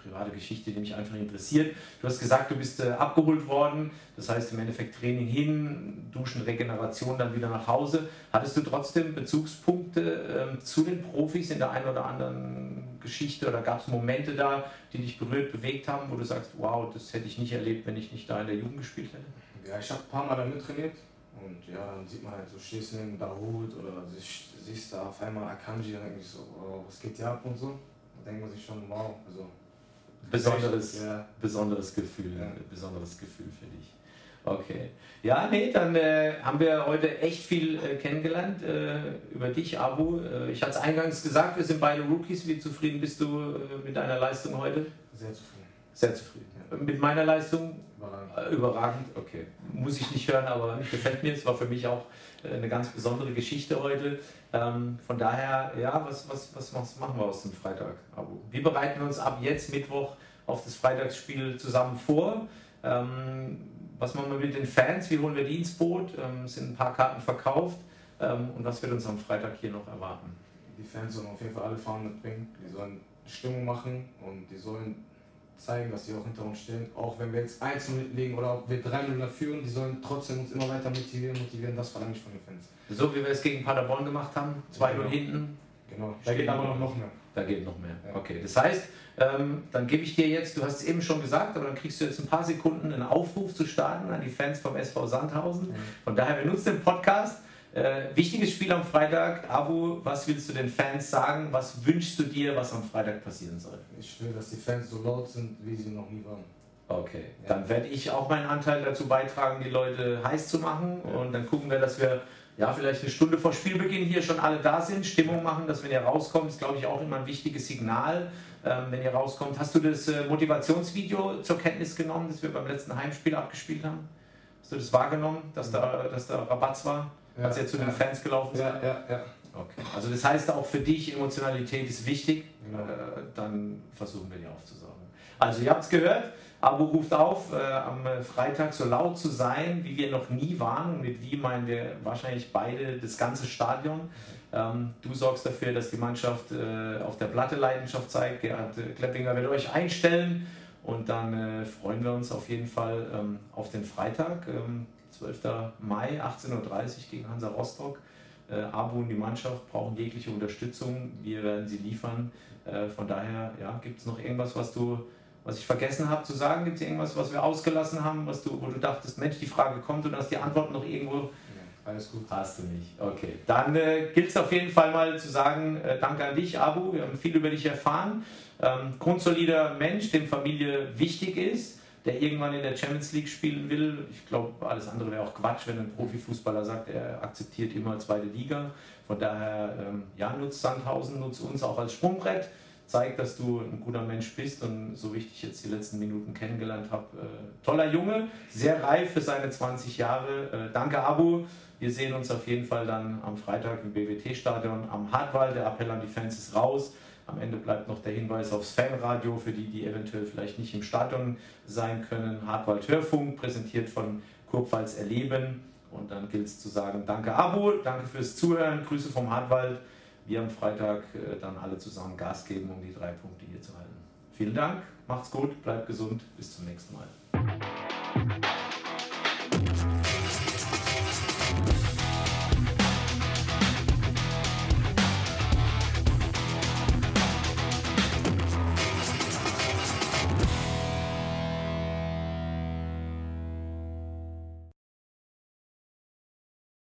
private Geschichte, die mich einfach interessiert. Du hast gesagt, du bist äh, abgeholt worden, das heißt im Endeffekt Training hin, Duschen, Regeneration, dann wieder nach Hause. Hattest du trotzdem Bezugspunkte äh, zu den Profis in der einen oder anderen Geschichte oder gab es Momente da, die dich berührt, bewegt haben, wo du sagst, wow, das hätte ich nicht erlebt, wenn ich nicht da in der Jugend gespielt hätte? Ja, ich habe ein paar Mal da mittrainiert und ja, dann sieht man halt so, stehst neben Dahut oder siehst da auf einmal Akanji, dann denke so, oh, was geht hier ab und so. Da denkt man sich schon, wow, also besonderes, ja. besonderes Gefühl, ja. besonderes Gefühl für dich. Okay. Ja, nee, dann äh, haben wir heute echt viel äh, kennengelernt äh, über dich, Abu. Äh, ich hatte es eingangs gesagt, wir sind beide Rookies. Wie zufrieden bist du äh, mit deiner Leistung heute? Sehr zufrieden. Sehr zufrieden. Ja. mit meiner Leistung? Überragend. Äh, Überragend, okay. Muss ich nicht hören, aber gefällt mir. Es war für mich auch äh, eine ganz besondere Geschichte heute. Ähm, von daher, ja, was, was, was, machen wir aus dem Freitag? Wir bereiten uns ab jetzt Mittwoch auf das Freitagsspiel zusammen vor. Ähm, was machen wir mit den Fans? Wie holen wir die ins Boot? Ähm, es sind ein paar Karten verkauft. Ähm, und was wird uns am Freitag hier noch erwarten? Die Fans sollen auf jeden Fall alle Fahnen mitbringen. Die sollen Stimmung machen und die sollen zeigen, dass sie auch hinter uns stehen. Auch wenn wir jetzt einzeln liegen oder ob wir 3-0 führen, die sollen trotzdem uns immer weiter motivieren, motivieren. Das verlange ich von den Fans. So wie wir es gegen Paderborn gemacht haben, 2-0 Genau. hinten, Genau. Da geht aber noch, noch mehr. Da geht noch mehr. Ja. Okay, das heißt, ähm, dann gebe ich dir jetzt, du hast es eben schon gesagt, aber dann kriegst du jetzt ein paar Sekunden einen Aufruf zu starten an die Fans vom SV Sandhausen. Von daher, wir nutzen den Podcast. Äh, wichtiges Spiel am Freitag. Abu, was willst du den Fans sagen? Was wünschst du dir, was am Freitag passieren soll? Ich will, dass die Fans so laut sind, wie sie noch nie waren. Okay, Ja. dann werde ich auch meinen Anteil dazu beitragen, die Leute heiß zu machen. Und dann gucken wir, dass wir ja vielleicht eine Stunde vor Spielbeginn hier schon alle da sind, Stimmung machen, dass wenn ihr rauskommt, ist glaube ich auch immer ein wichtiges Signal, ähm, wenn ihr rauskommt. Hast du das äh, Motivationsvideo zur Kenntnis genommen, das wir beim letzten Heimspiel abgespielt haben? Hast du das wahrgenommen, dass da, dass da Rabatz war, als ihr zu den ja. Fans gelaufen seid? Ja, ja, ja. Okay. Also das heißt auch für dich, Emotionalität ist wichtig. Genau. Äh, dann versuchen wir die aufzusaugen. Also ihr habt es gehört, Abo ruft auf, äh, am äh, Freitag so laut zu sein, wie wir noch nie waren. Und mit wie meinen wir wahrscheinlich beide das ganze Stadion. Ähm, du sorgst dafür, dass die Mannschaft äh, auf der Platte Leidenschaft zeigt. Gerhard äh, Kleppinger wird euch einstellen. Und dann äh, freuen wir uns auf jeden Fall ähm, auf den Freitag, ähm, 12. Mai, 18.30 Uhr gegen Hansa Rostock. Äh, Abu und die Mannschaft brauchen jegliche Unterstützung. Wir werden sie liefern. Äh, von daher, ja, gibt es noch irgendwas, was du, was ich vergessen habe zu sagen? Gibt es irgendwas, was wir ausgelassen haben, was du, wo du dachtest, Mensch, die Frage kommt und hast die Antwort noch irgendwo? Ja, Alles gut. Hast du nicht. Okay. Dann äh, gilt es auf jeden Fall mal zu sagen, äh, danke an dich, Abu. Wir haben viel über dich erfahren. Ähm, grundsolider Mensch, dem Familie wichtig ist, der irgendwann in der Champions League spielen will. Ich glaube, alles andere wäre auch Quatsch, wenn ein Profifußballer sagt, er akzeptiert immer zweite Liga. Von daher, ähm, ja, nutzt Sandhausen, nutzt uns auch als Sprungbrett. Zeigt, dass du ein guter Mensch bist und so wie ich dich jetzt die letzten Minuten kennengelernt habe, äh, toller Junge, sehr reif für seine 20 Jahre. Äh, danke, Abu. Wir sehen uns auf jeden Fall dann am Freitag im BWT-Stadion am Hartwall. Der Appell an die Fans ist raus. Am Ende bleibt noch der Hinweis aufs Fanradio für die, die eventuell vielleicht nicht im Stadion sein können. Hartwald Hörfunk, präsentiert von Kurpfalz Erleben. Und dann gilt es zu sagen, danke Abo, danke fürs Zuhören, Grüße vom Hartwald. Wir am Freitag äh, dann alle zusammen Gas geben, um die drei Punkte hier zu halten. Vielen Dank, macht's gut, bleibt gesund, bis zum nächsten Mal.